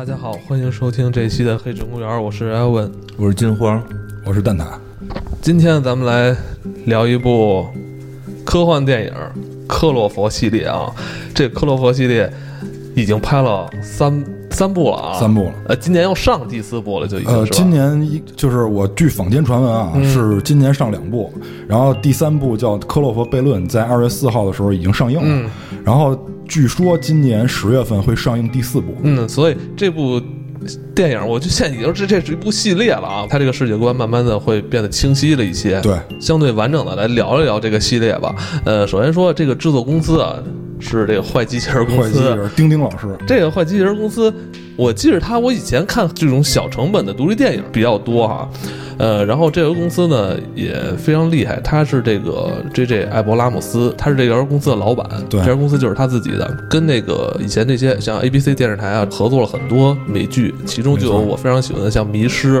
大家好，欢迎收听这一期的《黑水公园》，我是艾文，我是金花，我是蛋挞。今天咱们来聊一部科幻电影《克洛佛》系列啊。这《克洛佛》系列已经拍了三三部了啊，三部了。呃，今年要上第四部了，就已经。呃，今年一就是我据坊间传闻啊，是今年上两部，然后第三部叫《克洛佛悖论》，在二月四号的时候已经上映了，然后。据说今年十月份会上映第四部，嗯，所以这部电影，我就现在已经是这是一部系列了啊，它这个世界观慢慢的会变得清晰了一些，对，相对完整的来聊一聊这个系列吧。呃，首先说这个制作公司啊，是这个坏机器人公司，丁丁老师，这个坏机器人公司，我记着他，我以前看这种小成本的独立电影比较多哈。呃，然后这个公司呢也非常厉害，他是这个 J J 艾伯拉姆斯，他是这家公司的老板，对，这家公司就是他自己的，跟那个以前那些像 A B C 电视台啊合作了很多美剧，其中就有我非常喜欢的像《迷失》，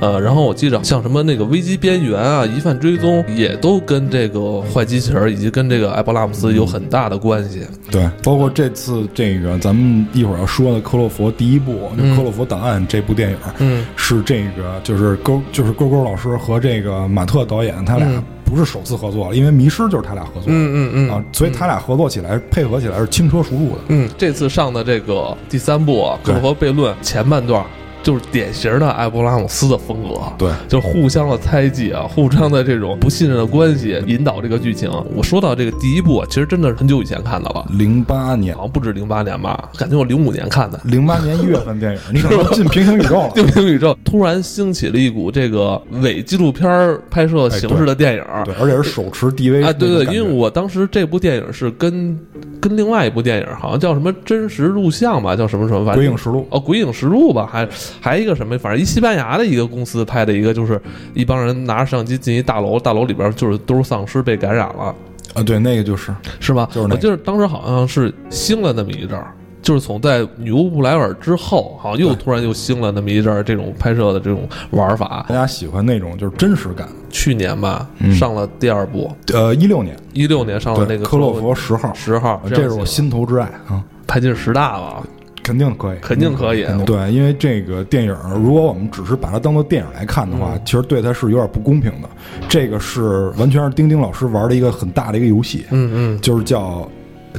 呃，然后我记着像什么那个《危机边缘》啊，《疑犯追踪》也都跟这个坏机器人以及跟这个艾伯拉姆斯有很大的关系，对，包括这次这个咱们一会儿要说的《克洛佛》第一部就《克洛佛档案》这部电影，嗯，是这个就是勾就是。勾勾老师和这个马特导演，他俩不是首次合作了，因为《迷失》就是他俩合作，嗯嗯嗯啊，所以他俩合作起来配合起来是轻车熟路的。嗯，这次上的这个第三部《克和悖论》前半段。就是典型的埃博拉姆斯的风格，对，就互相的猜忌啊，互相的这种不信任的关系引导这个剧情。我说到这个第一部，其实真的是很久以前看的了，零八年，好像不止零八年吧，感觉我零五年看的。零八年一月份电影，你可能进平行宇宙了。平行宇宙突然兴起了一股这个伪纪录片拍摄形式的电影，对，而且是手持 DV 啊，对对，因为我当时这部电影是跟跟另外一部电影，好像叫什么真实录像吧，叫什么什么，反正鬼影实录。哦，鬼影实录吧，还还一个什么，反正。一西班牙的一个公司拍的一个，就是一帮人拿着摄像机进一大楼，大楼里边就是都是丧尸被感染了啊，对，那个就是是吧？就是我记得当时好像是兴了那么一阵儿，就是从在女巫布莱尔之后，好像又突然又兴了那么一阵儿这种拍摄的这种玩法。大家喜欢那种就是真实感。去年吧，上了第二部，呃，一六年，一六年上了那个克洛佛十号，十号，这是我心头之爱啊，拍进十大了。肯定可以，肯定可以。对，因为这个电影，如果我们只是把它当做电影来看的话，其实对它是有点不公平的。这个是完全是丁丁老师玩的一个很大的一个游戏，嗯嗯，就是叫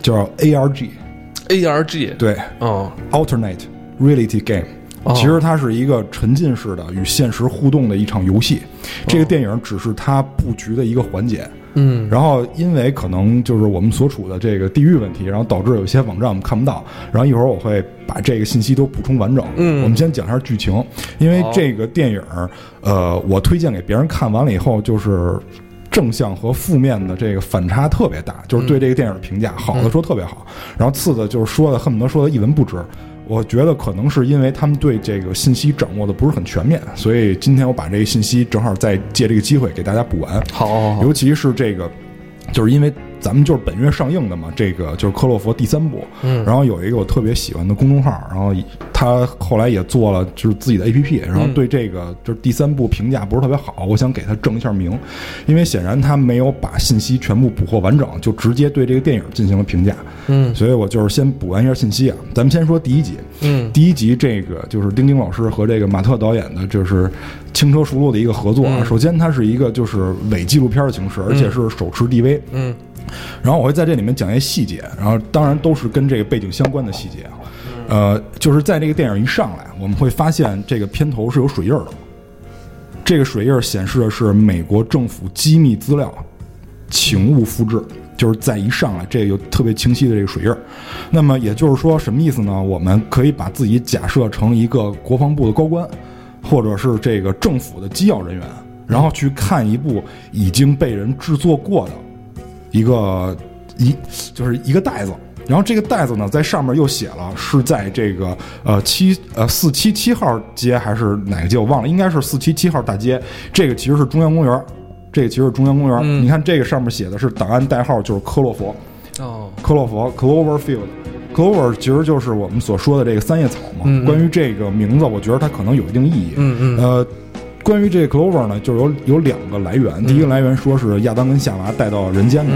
叫 ARG，ARG，对，哦，Alternate Reality Game，其实它是一个沉浸式的与现实互动的一场游戏。这个电影只是它布局的一个环节。嗯，然后因为可能就是我们所处的这个地域问题，然后导致有些网站我们看不到。然后一会儿我会把这个信息都补充完整。嗯，我们先讲一下剧情，因为这个电影，呃，我推荐给别人看完了以后，就是正向和负面的这个反差特别大，就是对这个电影的评价，好的说特别好，然后次的就是说的恨不得说的一文不值。我觉得可能是因为他们对这个信息掌握的不是很全面，所以今天我把这个信息正好再借这个机会给大家补完。好，尤其是这个，就是因为。咱们就是本月上映的嘛，这个就是《克洛佛》第三部。嗯，然后有一个我特别喜欢的公众号，然后他后来也做了就是自己的 APP，然后对这个就是第三部评价不是特别好，我想给他正一下名，因为显然他没有把信息全部捕获完整，就直接对这个电影进行了评价。嗯，所以我就是先补完一下信息啊。咱们先说第一集。嗯，第一集这个就是丁丁老师和这个马特导演的，就是轻车熟路的一个合作啊。首先，它是一个就是伪纪录片的形式，而且是手持 DV。嗯。然后我会在这里面讲一些细节，然后当然都是跟这个背景相关的细节啊。呃，就是在这个电影一上来，我们会发现这个片头是有水印的。这个水印显示的是美国政府机密资料，请勿复制。就是在一上来，这个有特别清晰的这个水印。那么也就是说，什么意思呢？我们可以把自己假设成一个国防部的高官，或者是这个政府的机要人员，然后去看一部已经被人制作过的。一个一就是一个袋子，然后这个袋子呢，在上面又写了是在这个呃七呃四七七号街还是哪个街我忘了，应该是四七七号大街。这个其实是中央公园，这个其实是中央公园。你看这个上面写的是档案代号，就是科洛佛。哦，科洛佛 （Cloverfield），Clover 其实就是我们所说的这个三叶草嘛。关于这个名字，我觉得它可能有一定意义。嗯嗯。呃。关于这 Clover 呢，就有有两个来源。第一个来源说是亚当跟夏娃带到人间的，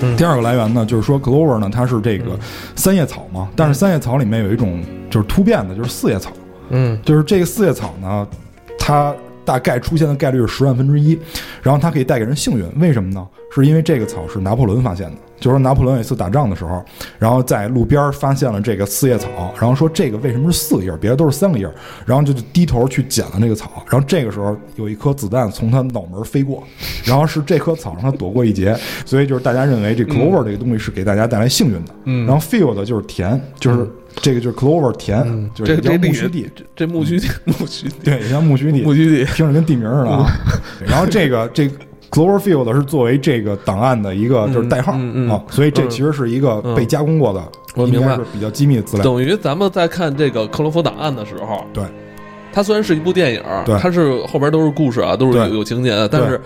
嗯。第二个来源呢，就是说 clover 呢，它是这个三叶草嘛，但是三叶草里面有一种就是突变的，就是四叶草，嗯。就是这个四叶草呢，它大概出现的概率是十万分之一，然后它可以带给人幸运，为什么呢？是因为这个草是拿破仑发现的，就是说拿破仑有一次打仗的时候，然后在路边发现了这个四叶草，然后说这个为什么是四个叶儿，别的都是三个叶儿，然后就低头去捡了那个草，然后这个时候有一颗子弹从他脑门飞过，然后是这棵草让他躲过一劫，所以就是大家认为这 clover 这个东西是给大家带来幸运的，嗯。然后 field 就是田，就是这个就是 clover 田，就是叫苜蓿地，这这苜蓿地苜蓿地对，也像苜蓿地，苜蓿地，听着跟地名似的啊。对然后这个这个 Cloverfield 是作为这个档案的一个就是代号嗯嗯嗯啊，所以这其实是一个被加工过的，应我明白。比较机密的资料。等于咱们在看这个克罗夫档案的时候，对，它虽然是一部电影，对。它是后边都是故事啊，都是有有情节的，但是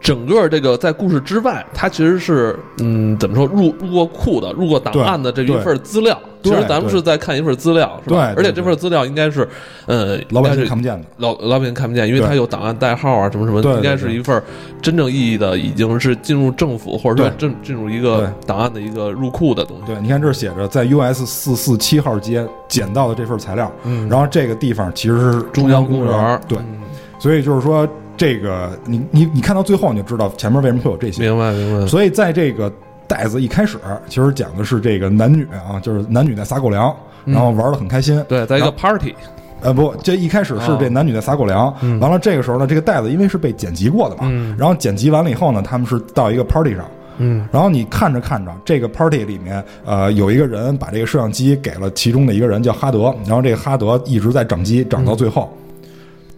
整个这个在故事之外，它其实是嗯，怎么说入入过库的，入过档案的这一份资料。其对实咱们是在看一份资料，是吧？对对而且这份资料应该是，呃，老百姓看不见的，老老百姓看不见，因为对它有档案代号啊，什么什么，应该是一份真正意义的，已经是进入政府或者说进进入一个档案的一个入库的东西。对，你看这儿写着在 US 四四七号街捡到的这份材料，嗯然后这个地方其实是中央公公园，对，嗯所以就是说这个你你你看到最后你就知道前面为什么会有这些。明白明白。所以在这个袋子一开始，其实讲的是这个男女啊，就是男女在撒狗粮，然后玩的很开心。对，在一个 party，呃，不，这一开始是这男女在撒狗粮，嗯。完了这个时候呢，这个袋子因为是被剪辑过的嘛，嗯。然后剪辑完了以后呢，他们是到一个 party 上，嗯。然后你看着看着，这个 party 里面，呃，有一个人把这个摄像机给了其中的一个人叫哈德，然后这个哈德一直在掌机，掌到最后。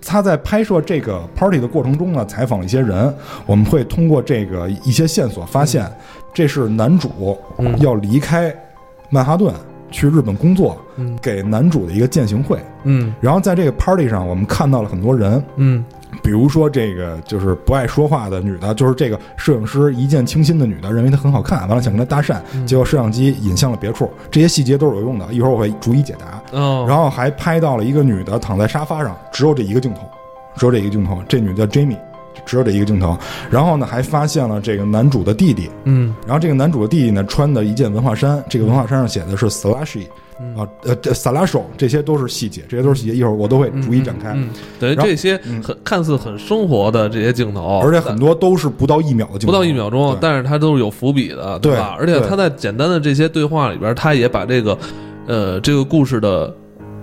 他在拍摄这个 party 的过程中呢，采访了一些人，我们会通过这个一些线索发现，这是男主要离开曼哈顿去日本工作，嗯。给男主的一个践行会。嗯。然后在这个 party 上，我们看到了很多人，嗯。比如说这个就是不爱说话的女的，就是这个摄影师一见倾心的女的，认为她很好看，完了想跟她搭讪，结果摄像机引向了别处，这些细节都是有用的，一会儿我会逐一解答。哦，然后还拍到了一个女的躺在沙发上，只有这一个镜头，只有这一个镜头，这女的叫 Jamie，只有这一个镜头。然后呢，还发现了这个男主的弟弟，嗯然后这个男主的弟弟呢，穿的一件文化衫，这个文化衫上写的是 Slashy，啊，呃，这 Salasho，这些都是细节，这些都是细节，一会儿我都会逐一展开。嗯，等于这些嗯很看似很生活的这些镜头，而且很多都是不到一秒的镜头，不到一秒钟，但是它都是有伏笔的，对吧？而且他在简单的这些对话里边，他也把这个呃这个故事的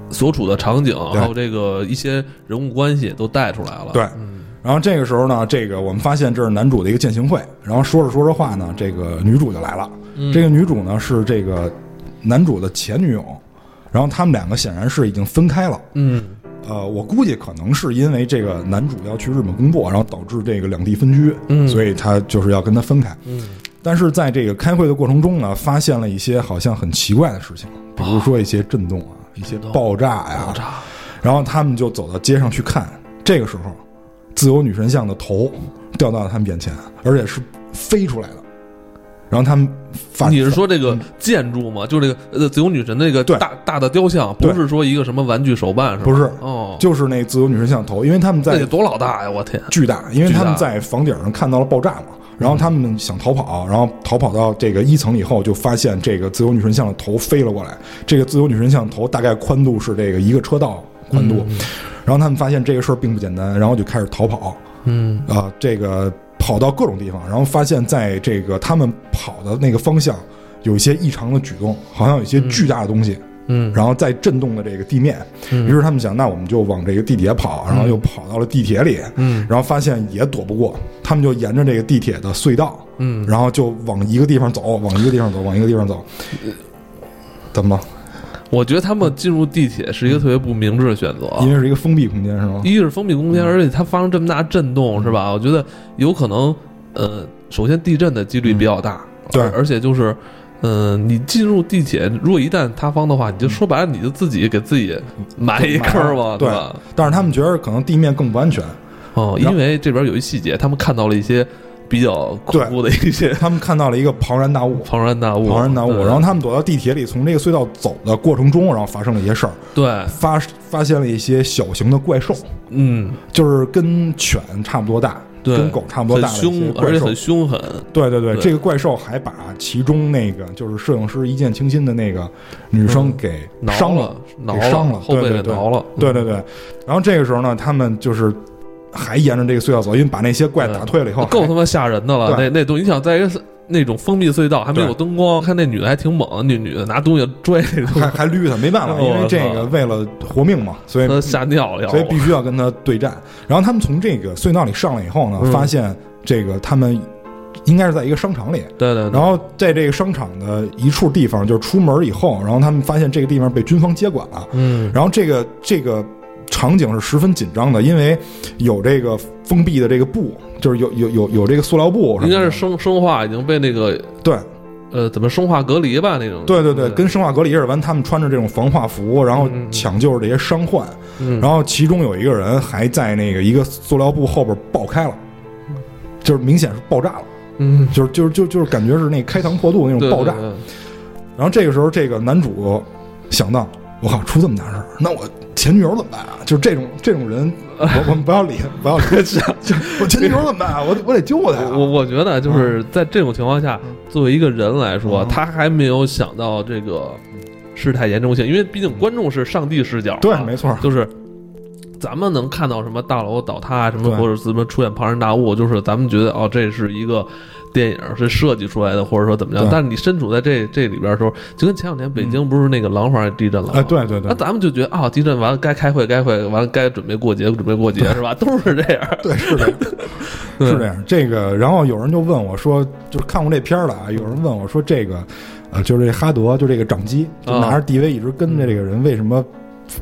所处的场景，还有这个一些人物关系都带出来了。对嗯然后这个时候呢，这个我们发现这是男主的一个践行会，然后说着说着话呢，这个女主就来了。嗯。这个女主呢是这个男主的前女友，然后他们两个显然是已经分开了。嗯。呃，我估计可能是因为这个男主要去日本工作，然后导致这个两地分居，嗯。所以他就是要跟他分开。嗯。但是在这个开会的过程中呢，发现了一些好像很奇怪的事情，比如说一些震动啊，一些爆炸呀、爆炸，然后他们就走到街上去看，这个时候，自由女神像的头掉到了他们眼前，而且是飞出来的。然后他们发，你是说这个建筑吗？就这个呃自由女神那个对大大的雕像，不是说一个什么玩具手办是吧？不是哦，就是那自由女神像头，因为他们在那得多老大呀！我天，巨大，因为他们在房顶上看到了爆炸嘛，然后他们想逃跑，然后逃跑到这个一层以后，就发现这个自由女神像的头飞了过来。这个自由女神像头大概宽度是这个一个车道宽度，然后他们发现这个事儿并不简单，然后就开始逃跑。嗯啊、这个跑到各种地方，然后发现在这个他们跑的那个方向有一些异常的举动，好像有一些巨大的东西，嗯然后在震动的这个地面。于是他们想，那我们就往这个地铁跑，然后又跑到了地铁里，嗯然后发现也躲不过，他们就沿着这个地铁的隧道，嗯，然后就往一个地方走，往一个地方走，往一个地方走。怎么了？我觉得他们进入地铁是一个特别不明智的选择，因为是一个封闭空间，是吗？一个是封闭空间，而且它发生这么大震动，是吧？我觉得有可能，呃，首先地震的几率比较大，对。而而且就是，嗯、你进入地铁，如果一旦塌方的话，你就说白了，你就自己给自己埋一坑儿嘛，对吧？但是他们觉得可能地面更不安全，哦，因为这边有一细节，他们看到了一些比较恐怖的一些他们看到了一个庞然大物。庞然大物，庞然大物，然后他们躲到地铁里，从这个隧道走的过程中，然后发生了一些事儿，对，发发现了一些小型的怪兽，嗯就是跟犬差不多大，对跟狗差不多大的一些很凶，怪兽而且很。凶狠。对对对，这个怪兽还把其中那个就是摄影师一见倾心的那个女生给伤了，挠给伤了，后背对对对给挠了。对对对。然后这个时候呢，他们就是还沿着这个隧道走，因为把那些怪打退了以后，够他妈吓人的了。对那那东西，你想在一个那种封闭隧道，还没有灯光，看那女的还挺猛，那女的拿东西拽还，还捋他，没办法，哦因为这个为了活命嘛，所以他吓尿了。所以必须要跟他对战。然后他们从这个隧道里上来以后呢，嗯发现这个他们应该是在一个商场里。对对对，然后在这个商场的一处地方，就是出门以后，然后他们发现这个地方被军方接管了。嗯，然后这个这个场景是十分紧张的，因为有这个封闭的这个布，就是有有有有这个塑料布应该是生生化已经被那个对呃怎么生化隔离吧那种。对对对，跟生化隔离似的。完，他们穿着这种防化服，然后抢救这些伤患。嗯然后其中有一个人还在那个一个塑料布后边爆开了，就是明显是爆炸了，嗯，就是就是就就是感觉是那开膛破肚那种爆炸。对对然后这个时候，这个男主想到，我靠，出这么大事儿，那我前女友怎么办啊？就是这种这种人，我我们不要理，不要理他，就我前女友怎么办啊？我得我得救他呀！我我觉得就是在这种情况下，作为一个人来说，嗯他还没有想到这个事态严重性，因为毕竟观众是上帝视角嘛，对，没错，就是咱们能看到什么大楼倒塌啊，什么或者什么出现庞然大物，就是咱们觉得哦，这是一个电影是设计出来的，或者说怎么样。但是你身处在这这里边的时候，就跟前两天北京不是那个廊坊地震了吗？哎，对对对那，咱们就觉得啊、地震完了该开会该会，完了该准备过节准备过节是吧？都是这样。对，是这样，是这样。这个，然后有人就问我说，就是看过这片儿了啊？有人问我说，这个，呃，就是这哈德，就这个掌机，就拿着 DV 一直跟着这个人，为什么？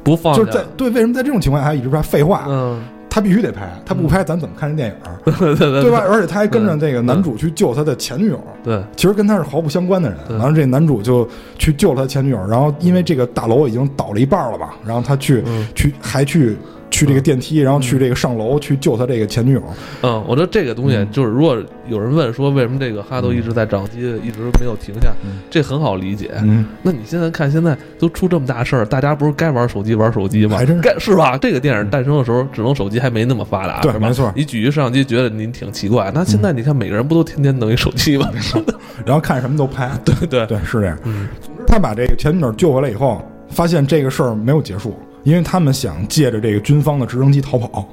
不放就是在，对，为什么在这种情况下还一直说废话？嗯，他必须得拍，他不拍咱怎么看这电影？对对对吧？？而且他还跟着这个男主去救他的前女友，对，其实跟他是毫不相关的人。对完了，这男主就去救他前女友，然后因为这个大楼已经倒了一半了吧，然后他去嗯去还去去这个电梯，然后去这个上楼去救他这个前女友。嗯，我觉得这个东西嗯就是，如果有人问说为什么这个哈斗一直在找机，一直没有停下嗯，这很好理解。嗯，那你现在看，现在都出这么大事儿，大家不是该玩手机玩手机吗？还真是该是吧？这个电影诞生的时候，智能手机还没那么发达，对没错你举一摄像机，觉得您挺奇怪。那现在你看，每个人不都天天弄一手机吗？然后看什么都拍。对对，对，是这样。嗯他把这个前女友救回来以后，发现这个事儿没有结束，因为他们想借着这个军方的直升机逃跑。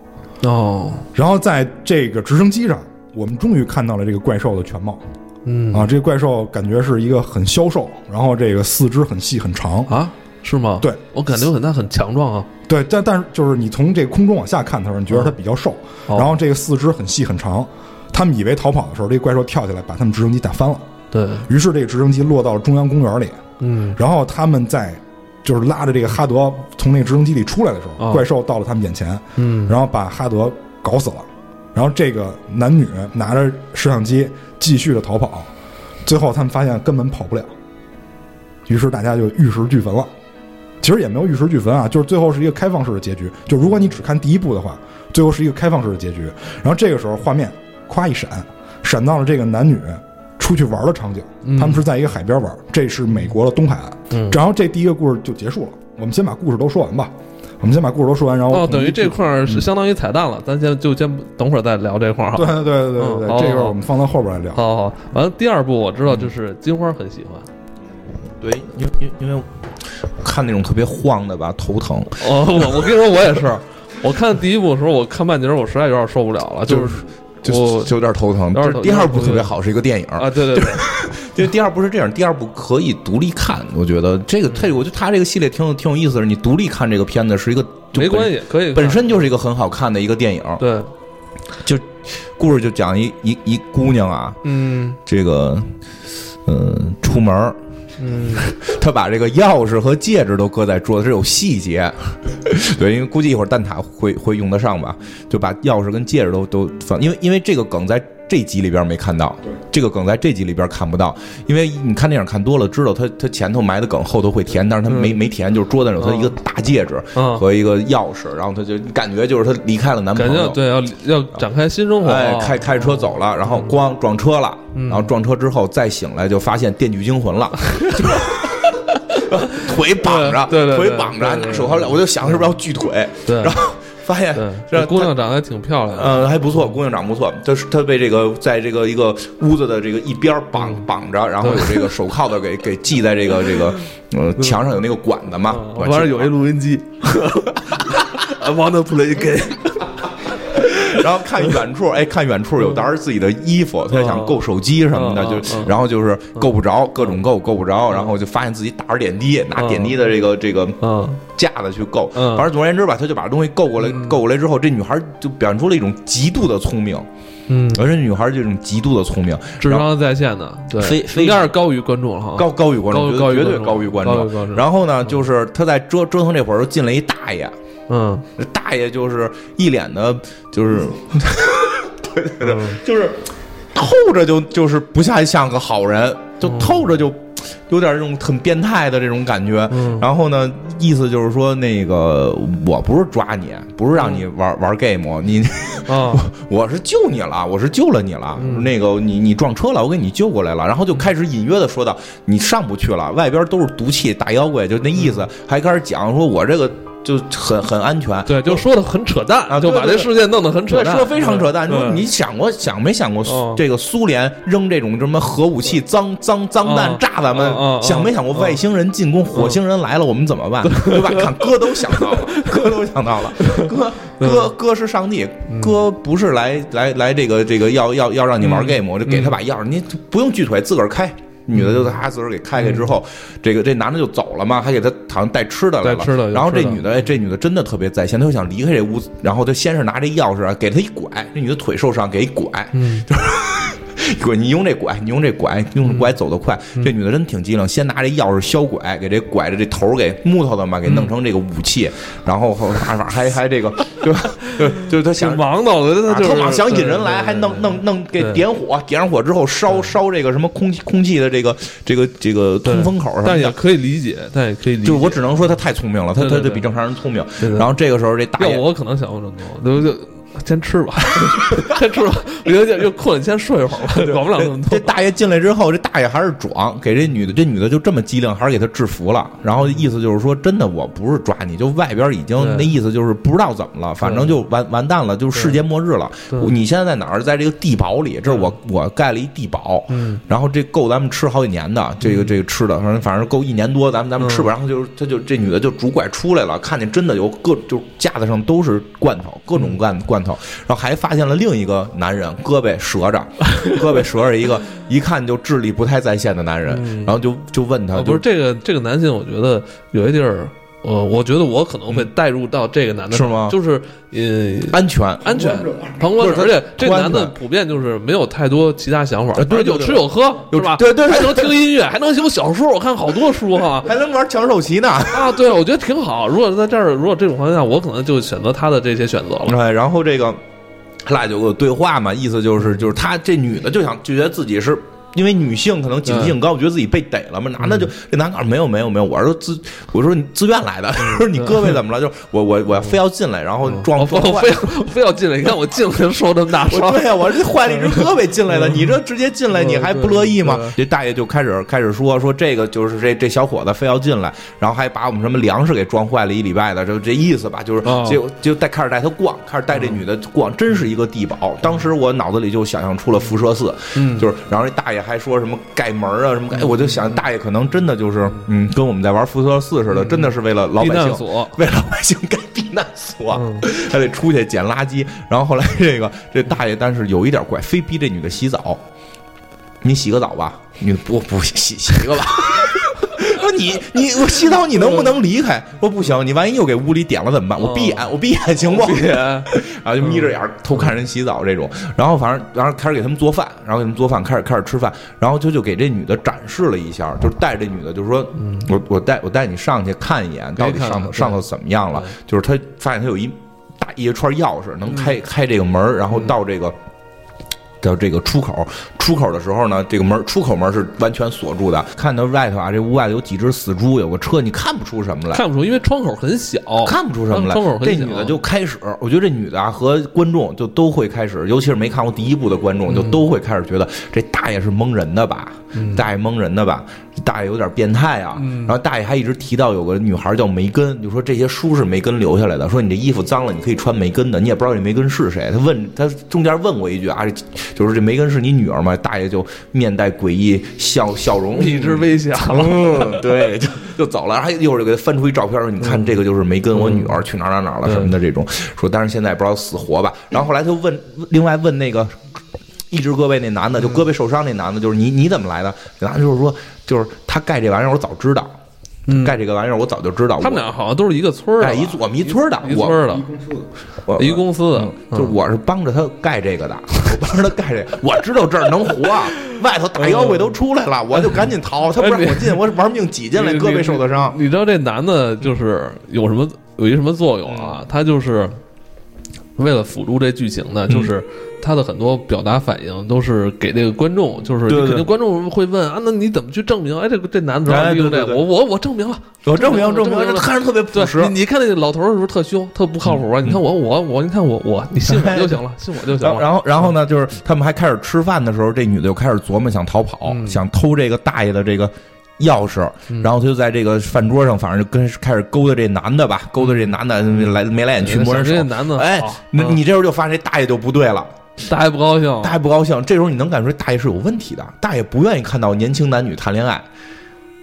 哦，然后在这个直升机上，我们终于看到了这个怪兽的全貌嗯啊！这个怪兽感觉是一个很消瘦，然后这个四肢很细很长。啊，是吗？对，我感觉很它很强壮啊。对，但但是就是你从这个空中往下看的时候，你觉得它比较瘦，哦然后这个四肢很细很长。他们以为逃跑的时候，这个怪兽跳起来把他们直升机打翻了，对，于是这个直升机落到了中央公园里。嗯然后他们在就是拉着这个哈德从那个直升机里出来的时候，哦怪兽到了他们眼前，嗯，然后把哈德搞死了。然后这个男女拿着摄像机继续的逃跑，最后他们发现根本跑不了，于是大家就玉石俱焚了。其实也没有玉石俱焚啊，就是最后是一个开放式的结局。就如果你只看第一部的话，最后是一个开放式的结局。然后这个时候画面咵一闪，闪到了这个男女出去玩的场景，嗯他们是在一个海边玩，这是美国的东海岸。嗯然后这第一个故事就结束了。我们先把故事都说完吧。我们先把故事都说完，然后哦，等于这块儿是相当于彩蛋了，咱先就先等会儿再聊这块儿哈。对对对对对这个好我们放到后边来聊。好好好，完了第二部我知道就是金花很喜欢，对，因为因为因为看那种特别晃的吧，头疼。哦，我我跟你说我也是，我看第一部的时候我看半截儿我实在有点受不了了，就是就我就有点头疼。但是第二部特别好，是一个电影。啊，对对对，因为第二部是这样，第二部可以独立看。我觉得这个，这个我觉得他这个系列挺有挺有意思的。你独立看这个片子是一个没关系，可以本身就是一个很好看的一个电影。对，就故事就讲一一一姑娘啊，嗯这个嗯出门儿嗯她把这个钥匙和戒指都搁在桌子，这有细节。对，因为估计一会儿蛋挞会会用得上吧，就把钥匙跟戒指都都放，因为因为这个梗在这集里边没看到，这个梗在这集里边看不到，因为你看电影看多了，知道他他前头埋的梗后头会填，但是他没、没填，就是桌子上有他一个大戒指嗯，和一个钥匙，然后他就感觉就是他离开了男朋友，感觉对要要展开新生活，哎，开开着车走了，然后咣撞车了，嗯。然后撞车之后再醒来就发现《电锯惊魂》了，腿绑着，对对对腿绑着，手铐了，我就想是不是要锯腿，对。然后发现对，这这姑娘长得还挺漂亮的，嗯，还不错，姑娘长不错。她是她被这个在这个一个屋子的这个一边绑绑着，然后有这个手铐的给给系在这个这个呃墙上有那个管子嘛。完了有一录音机，I wanna play game，然后看远处，哎，看远处有沓自己的衣服，他想够手机什么的，就嗯然后就是够不着，各种够够不着，然后就发现自己打着点滴，拿点滴的这个这个嗯架子去够。嗯。反正总而言之吧，他就把东西够过来，够过来之后，这女孩就表现出了一种极度的聪明，嗯，而且女孩这种极度的聪明，智商在线的，对，非非应该是高于观众了哈，高高于观众，绝对高于观众高于观高于观众。然后呢，就是他在折折腾这会儿，又进来一大爷，嗯，大爷就是一脸的，就是，对对对，就是透着就就是不像像个好人，就透着就有点这种很变态的这种感觉。嗯然后呢，意思就是说，那个我不是抓你，不是让你玩玩 game，你啊，我是救你了，我是救了你了。那个你你撞车了，我给你救过来了。然后就开始隐约的说道：“你上不去了，外边都是毒气大妖怪，就那意思。”还开始讲说：“我这个就很很安全。”对，就说的很扯淡啊就把这事件弄得很扯对，淡，说非常扯淡。嗯就是你想过想没想过哦这个苏联扔这种什么核武器、脏脏脏弹哦炸咱们？想没想过外星人进攻，火星人来了我们怎么办？对吧？看 哥都想到了，哥都想到了，哥哥哥是上帝，哥不是来来来这个这个要要要让你玩 game，我就给他把钥匙，你不用锯腿，自个儿开。女的就他自个儿给开开之后，这个这男的就走了嘛，还给他好像带吃的来了。带吃的然后这女的，哎，这女的真的特别在线，她就想离开这屋子，然后她先是拿这钥匙啊，给她一拐，这女的腿受伤，给一拐，嗯。拐你用这拐，你用这拐，用这拐走得快。嗯。这女的真挺机灵，先拿这钥匙削拐，给这拐的这头儿给木头的嘛，给弄成这个武器，然后后还还还这个，就就就是他想王道的，他就是特忙想引人来，还弄弄弄给点火，点上火之后烧烧这个什么空气空气的这个这个这个通风口。但也可以理解，但也可以理解。就是我只能说他太聪明了，他对对对他就比正常人聪明。对对然后这个时候这大爷要我可能想过这么多，就就先吃吧，先吃吧，我有点又困了，先睡一会儿吧，管不了那么多。这大爷进来之后，这大爷还是壮，给这女的，这女的就这么机灵，还是给他制服了。然后意思就是说，真的我不是抓你，就外边已经那意思就是不知道怎么了，反正就完完蛋了，就是世界末日了。你现在在哪儿？在这个地堡里，这是我我盖了一地堡，嗯，然后这够咱们吃好几年的，这个这个吃的，反正反正够一年多，咱们咱们吃吧。然后就他就这女的就拄拐出来了，看见真的有各就架子上都是罐头，各种罐罐头，然后还发现了另一个男人胳膊折着，胳膊折着一个，一看就智力不太在线的男人，然后就就问他，啊，就不是这个这个男性，我觉得有些地儿，呃，我觉得我可能会带入到这个男的，是吗就是呃。安全安全，旁观者，而且这个男的普遍就是没有太多其他想法，呃对有吃有喝有是吧？对对对还能听音乐，还能写小说，我看好多书哈。还能玩抢手棋呢。啊，对，我觉得挺好。如果在这儿，如果这种环境下，我可能就选择他的这些选择了。对，然后这个他俩就有对话嘛，意思就是就是他这女的就想就觉得自己是。因为女性可能警惕性高，觉得自己被逮了嘛，男的就这男的没有没有没有，我是自我说你自愿来的，说你胳膊怎么了？就是我我我非要进来，然后撞我撞坏。非要非要进来，你看我进来就受这么大伤。我对呀，我这坏了一只胳膊进来的，你这直接进来，嗯你还不乐意吗？这大爷就开始开始说说这个就是这这小伙子非要进来，然后还把我们什么粮食给撞坏了一礼拜的，就这意思吧，就是哦。就就带开始带他逛，开始带这女的逛，真是一个地堡。当时我脑子里就想象出了辐射四，嗯。就是然后这大爷还说什么盖门啊什么盖，我就想大爷可能真的就是嗯，跟我们在玩辐射四似的，真的是为了老百姓。所，为老百姓盖避难所，嗯还得出去捡垃圾。然后后来这个这大爷，但是有一点怪，非逼这女的洗澡。你洗个澡吧，女的不不洗洗一个吧。说你你我洗澡你能不能离开？说不行，你万一又给屋里点了怎么办？我闭眼，我闭眼行不？然后就眯着眼偷看人洗澡这种。然后反正然后开始给他们做饭，然后给他们做饭，开始开始吃饭，然后就就给这女的展示了一下，就是带这女的，就是说我我带我带你上去看一眼，到底上头上头怎么样了？就是他发现他有一大一串钥匙，能开开这个门然后到这个的这个出口，出口的时候呢，这个门出口门是完全锁住的。看到外头啊，这屋外头有几只死猪，有个车，你看不出什么来，看不出，因为窗口很小，看不出什么来。窗口很小。这女的就开始，我觉得这女的啊和观众就都会开始，尤其是没看过第一部的观众，就都会开始觉得这大爷是蒙人的吧，大爷蒙人的吧。大爷有点变态啊，然后大爷还一直提到有个女孩叫梅根，就说这些书是梅根留下来的，说你这衣服脏了，你可以穿梅根的，你也不知道这梅根是谁。他问他中间问过一句啊，就是这梅根是你女儿吗？大爷就面带诡异笑笑容，一直微笑，对，就就走了。然后一会儿就给他翻出一照片说，你看这个就是梅根，我女儿去哪哪哪了什么的这种。说但是现在不知道死活吧。然后后来他问，另外问那个。一直胳膊那男的，就胳膊受伤那男的，就是你，你怎么来的？男的就是说，就是他盖这玩意儿，我早知道，盖这个玩意儿我早就知道。他们俩好像都是一个村儿，哎，一我们一村儿的，一村的，一公司的，一公司的，就我是帮着他盖这个的，我帮着他盖这个，我知道这儿能活，外头大妖怪都出来了，我就赶紧逃，他不让我进，我玩命挤进来，胳膊受的伤。你知道这男的就是有什么有一什么作用啊？他就是为了辅助这剧情呢，就是。他的很多表达反应都是给这个观众，就是肯定观众会问啊，那你怎么去证明？哎，这个这男的用这，我我我证明了，我证明证明，看着特别朴实。你看那老头是不是特凶，特不靠谱啊？你看我我我，你看我我，你信我就行了，信我就行了。然后然后呢，就是他们还开始吃饭的时候，这女的就开始琢磨想逃跑，想偷这个大爷的这个钥匙。然后他就在这个饭桌上，反正就跟开始勾搭这男的吧，勾搭这男的来眉来眼去摸人手。男的，哎，那你这时候就发现这大爷就不对了。大爷不高兴，大爷不高兴。这时候你能感觉大爷是有问题的，大爷不愿意看到年轻男女谈恋爱，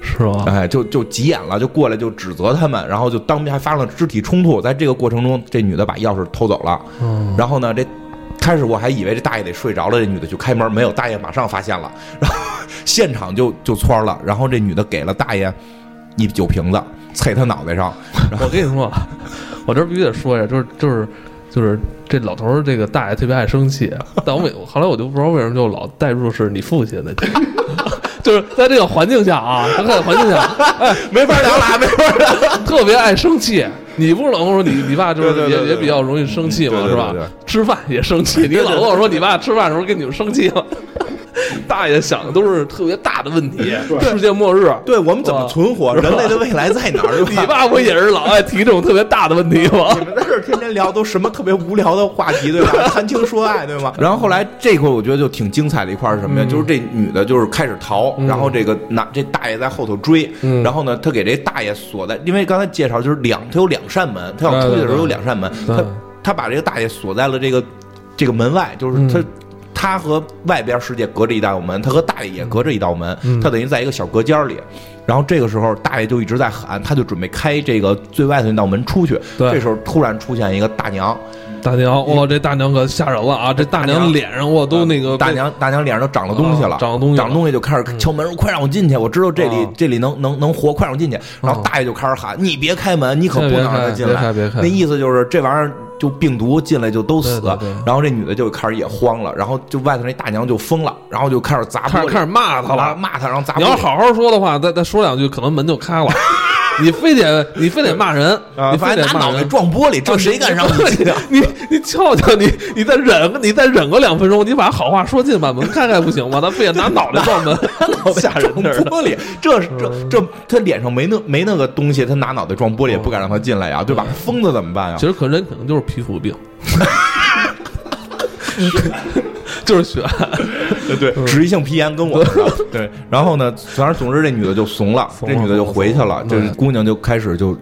是吧？哎，就就急眼了，就过来就指责他们，然后就当面还发生了肢体冲突。在这个过程中，这女的把钥匙偷走了。嗯然后呢，这开始我还以为这大爷得睡着了，这女的就开门，没有，大爷马上发现了，然后现场就就窜了。然后这女的给了大爷一酒瓶子，踩他脑袋上。我跟你说，我这必须得说一下，就是就是。就是这老头儿，这个大爷特别爱生气，但我每后来我就不知道为什么就老带入是你父亲的，就是在这个环境下啊，在这个环境下，哎，没法聊了，没法聊，特别爱生气。你不是老跟我说你你爸就是也也比较容易生气嘛，是吧？吃饭也生气，你老跟我说你爸吃饭的时候跟你们生气了。大爷想的都是特别大的问题，世界末日，对我们怎么存活，人类的未来在哪儿？你爸不也是老爱提这种特别大的问题吗？你们在这天天聊都什么特别无聊的话题，对吧？谈情说爱，对吗？然后后来这块我觉得就挺精彩的一块是什么呀？就是这女的就是开始逃，然后这个男这大爷在后头追，然后呢，他给这大爷锁在，因为刚才介绍就是两，他有两扇门，他要出去的时候有两扇门，他他把这个大爷锁在了这个这个门外，就是他。他和外边世界隔着一道门，他和大爷也隔着一道门，他等于在一个小隔间里。然后这个时候，大爷就一直在喊，他就准备开这个最外头那道门出去。这时候突然出现一个大娘，大娘，哇，这大娘可吓人了啊！这大娘脸上哇都那个，大娘大娘脸上都长了东西了，长了东西，长东西就开始敲门，说快让我进去，我知道这里这里能能能活，快让我进去。然后大爷就开始喊，你别开门，你可不能让他进来。那意思就是这玩意儿。就病毒进来就都死，然后这女的就开始也慌了，然后就外头那大娘就疯了，然后就开始砸玻璃，开始骂他了，骂他，然后砸。你要好好说的话，再再说两句，可能门就开了。你非得你非得骂人，你非得拿脑袋撞玻璃，这谁敢让你？你你瞧瞧你，你再忍个你再忍个两分钟，你把好话说尽，把门开开不行吗？他非得拿脑袋撞门，吓人撞玻璃，这是这这他脸上没那没那个东西，他拿脑袋撞玻璃也不敢让他进来呀，对吧？疯子怎么办呀？其实可人可能就是皮肤病。就是血，对 对，脂溢性皮炎跟我 对，然后呢，反正总之这女的就怂了，这女的就回去了，这姑娘就开始就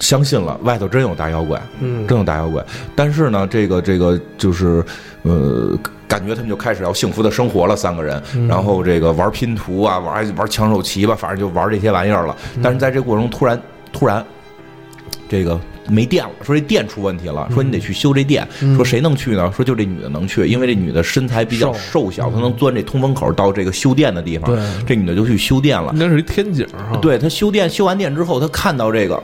相信了，外头真有大妖怪，嗯，真有大妖怪。但是呢，这个这个就是呃，感觉他们就开始要幸福的生活了，三个人，然后这个玩拼图啊，玩玩抢手棋吧，反正就玩这些玩意儿了。但是在这过程中，突然突然这个。没电了，说这电出问题了，说你得去修这电，说谁能去呢？说就这女的能去，因为这女的身材比较瘦小，她能钻这通风口到这个修电的地方。这女的就去修电了。那是一天井对她修电，修完电之后，她看到这个，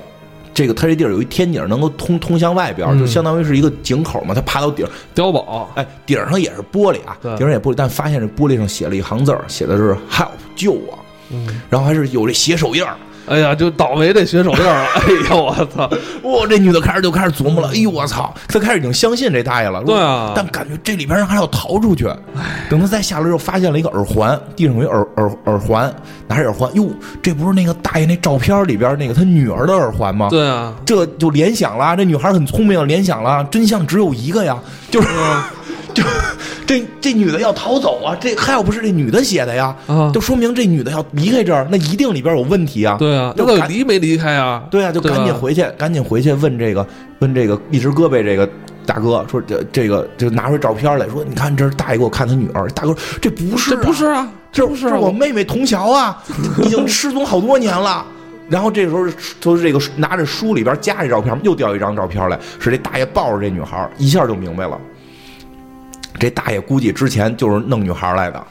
这个她这地儿有一天井，能够通通向外边，就相当于是一个井口嘛。她爬到顶碉堡，哎，顶上也是玻璃啊，顶上也玻璃，但发现这玻璃上写了一行字儿，写的是 “help 救我”，然后还是有这血手印儿。哎呀，就倒霉这血手链了。哎呦，我操！哇，这女的开始就开始琢磨了，哎呦我操，她开始已经相信这大爷了。对啊但感觉这里边人还要逃出去。等她再下来之后，发现了一个耳环，地上有一耳耳耳环，拿着耳环，哟，这不是那个大爷那照片里边那个他女儿的耳环吗？对啊，这就联想了，这女孩很聪明，联想了，真相只有一个呀，就是，就 这这女的要逃走啊，这还要不是这女的写的呀，啊就说明这女的要离开这儿，那一定里边有问题啊。对啊，那到底就赶离没离开啊？对啊，就赶紧回去，赶紧回去问这个问这个一只胳膊这个大哥说这这个就拿出照片来说，你看这是大爷给我看他女儿，大哥这不是、这不是。啊，这不是我妹妹童乔啊，已经失踪好多年了。然后这时候就是这个拿着书里边夹着照片，又掉一张照片来，是这大爷抱着这女孩，一下就明白了。这大爷估计之前就是弄女孩来的，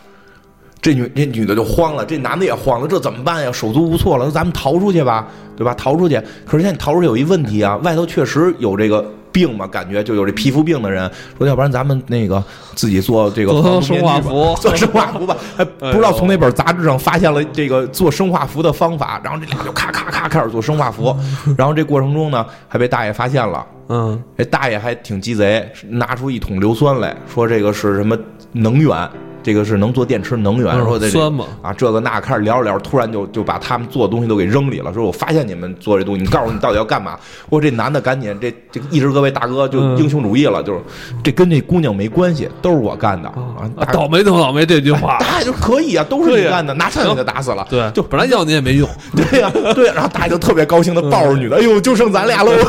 这女这女的就慌了，这男的也慌了，这怎么办呀？手足无措了，那咱们逃出去吧，对吧？逃出去。可是现在逃出去有一问题啊，外头确实有这个病嘛，感觉就有这皮肤病的人说，要不然咱们那个自己做这个做生化服 做生化服吧。哎不知道从哪本杂志上发现了这个做生化服的方法，然后这俩就咔咔咔开始做生化服，然后这过程中呢，还被大爷发现了。嗯，这大爷还挺鸡贼，拿出一桶硫酸来说这个是什么能源，这个是能做电池能源，嗯说的酸嘛啊，这个那开始聊着聊着，突然就就把他们做的东西都给扔里了，说我发现你们做这东西，你告诉我你到底要干嘛？我这男的赶紧这这一直各位大哥就嗯。英雄主义了，就是这跟这姑娘没关系，都是我干的。啊啊，倒霉就倒霉这句话，大爷就可以啊，都是你干的，拿枪给他打死了。对，就本来要你也没用，对呀、对呀、然后大爷就特别高兴的抱着女的，哎呦，就剩咱俩喽。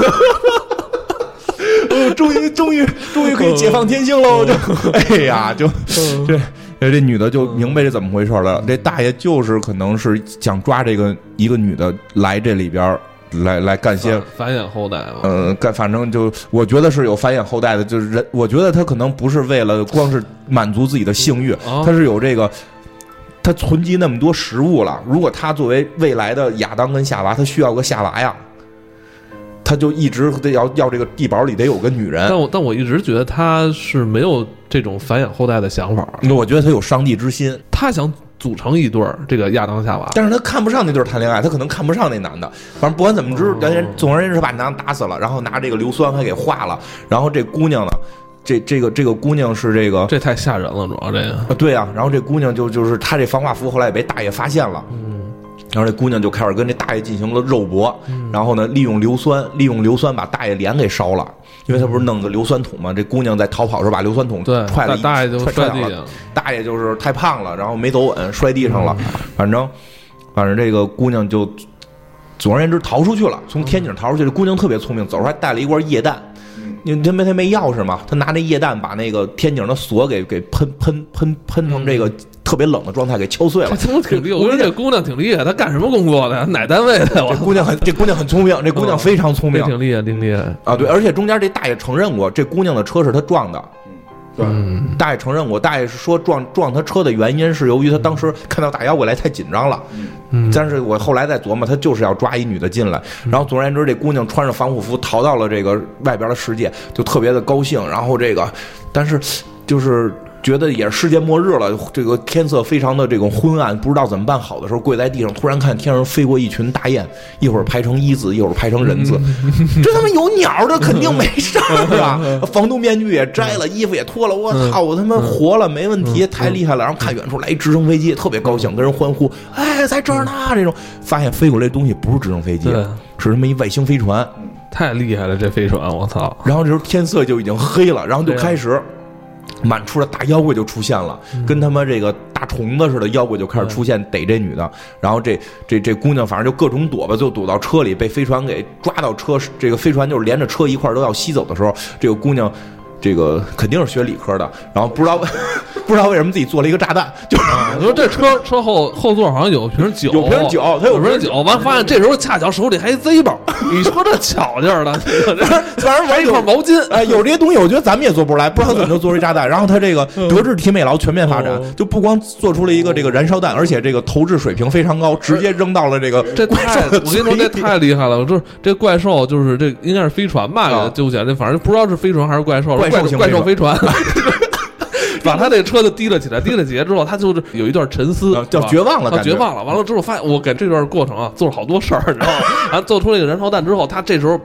哦，终于，终于，终于可以解放天性喽！就，哎呀，就这，这女的就明白这怎么回事了。这大爷就是可能是想抓这个一个女的来这里边儿来来干些繁衍后代嘛。呃，干反正就我觉得是有繁衍后代的，就是人，我觉得他可能不是为了光是满足自己的性欲，啊他是有这个。他存积那么多食物了，如果他作为未来的亚当跟夏娃，他需要个夏娃呀，他就一直得要要这个地堡里得有个女人但。我但我一直觉得他是没有这种繁衍后代的想法，那我觉得他有上帝之心，他想组成一对儿这个亚当夏娃。但是他看不上那对儿谈恋爱，他可能看不上那男的。反正不管怎么知，人家总而言之把男的打死了，然后拿这个硫酸还给化了，然后这姑娘呢，这这个这个姑娘是这个这太吓人了，主要这个。啊，对啊，然后这姑娘就就是她这防化服后来也被大爷发现了，嗯，然后这姑娘就开始跟这大爷进行了肉搏，然后呢，利用硫酸，利用硫酸把大爷脸给烧了，因为他不是弄个硫酸桶嘛，这姑娘在逃跑的时候把硫酸桶，踹了一，大大爷就踹踹倒了，摔地上。大爷就是太胖了，然后没走稳，摔地上了，反正反正这个姑娘就总而言之逃出去了，从天井逃出去，这姑娘特别聪明，走出来带了一罐液氮。因为他没他没钥匙嘛，他拿那液氮把那个天井的锁给给喷喷喷喷成这个特别冷的状态给敲碎了 这。挺厉害！我说这姑娘挺厉害，她干什么工作的呀？哪单位的呀？这我姑娘很这姑娘很聪明，这姑娘非常聪明这挺厉害，挺厉害。啊！对，而且中间这大爷承认过，这姑娘的车是他撞的。嗯，大爷承认过，大爷是说撞撞他车的原因是由于他当时看到大妖怪来太紧张了。嗯但是我后来再琢磨，他就是要抓一女的进来。然后总而言之，这姑娘穿着防护服逃到了这个外边的世界，就特别的高兴。然后这个，但是就是。觉得也是世界末日了，这个天色非常的这种昏暗，不知道怎么办好的时候，跪在地上，突然看天上飞过一群大雁，一会儿排成一字，一会儿排成人字，这他妈有鸟这肯定没事儿啊！防毒面具也摘了，衣服也脱了，我操，我他妈活了，没问题，太厉害了！然后看远处来一直升飞机，特别高兴，跟人欢呼，哎，在这儿呢！这种发现飞过来的东西不是直升飞机，是他妈一外星飞船。太厉害了，这飞船，我操！然后这时候天色就已经黑了，然后就开始。满处的大妖怪就出现了，跟他妈这个大虫子似的妖怪就开始出现，逮这女的。然后这这这姑娘反正就各种躲吧，就躲到车里，被飞船给抓到车。这个飞船就是连着车一块儿都要吸走的时候，这个姑娘。这个肯定是学理科的，然后不知道 不知道为什么自己做了一个炸弹，就是你说这车车后后座好像有瓶酒，有瓶酒他有瓶酒，完发现这时候恰巧手里还一 Z 包，你说这巧劲儿的，反正玩一块毛巾，哎，有这些东西，我觉得咱们也做不出来，不知道怎么就做出一炸弹。然后他这个德智体美劳全面发展哦，就不光做出了一个这个燃烧弹，而且这个投掷水平非常高，直接扔到了这个这怪太，兽我跟你说这。太厉害了！就是这怪兽就是这应该是飞船吧，给啊它揪起来，这反正不知道是飞船还是怪兽，怪怪兽型怪兽飞船。把他那车就提了起来，提了起来之后，他就是有一段沉思啊，叫绝望了他绝望了。完了之后，发现我给这段过程啊，做了好多事儿，你知道吗？然后做出那个燃烧弹之后，他这时候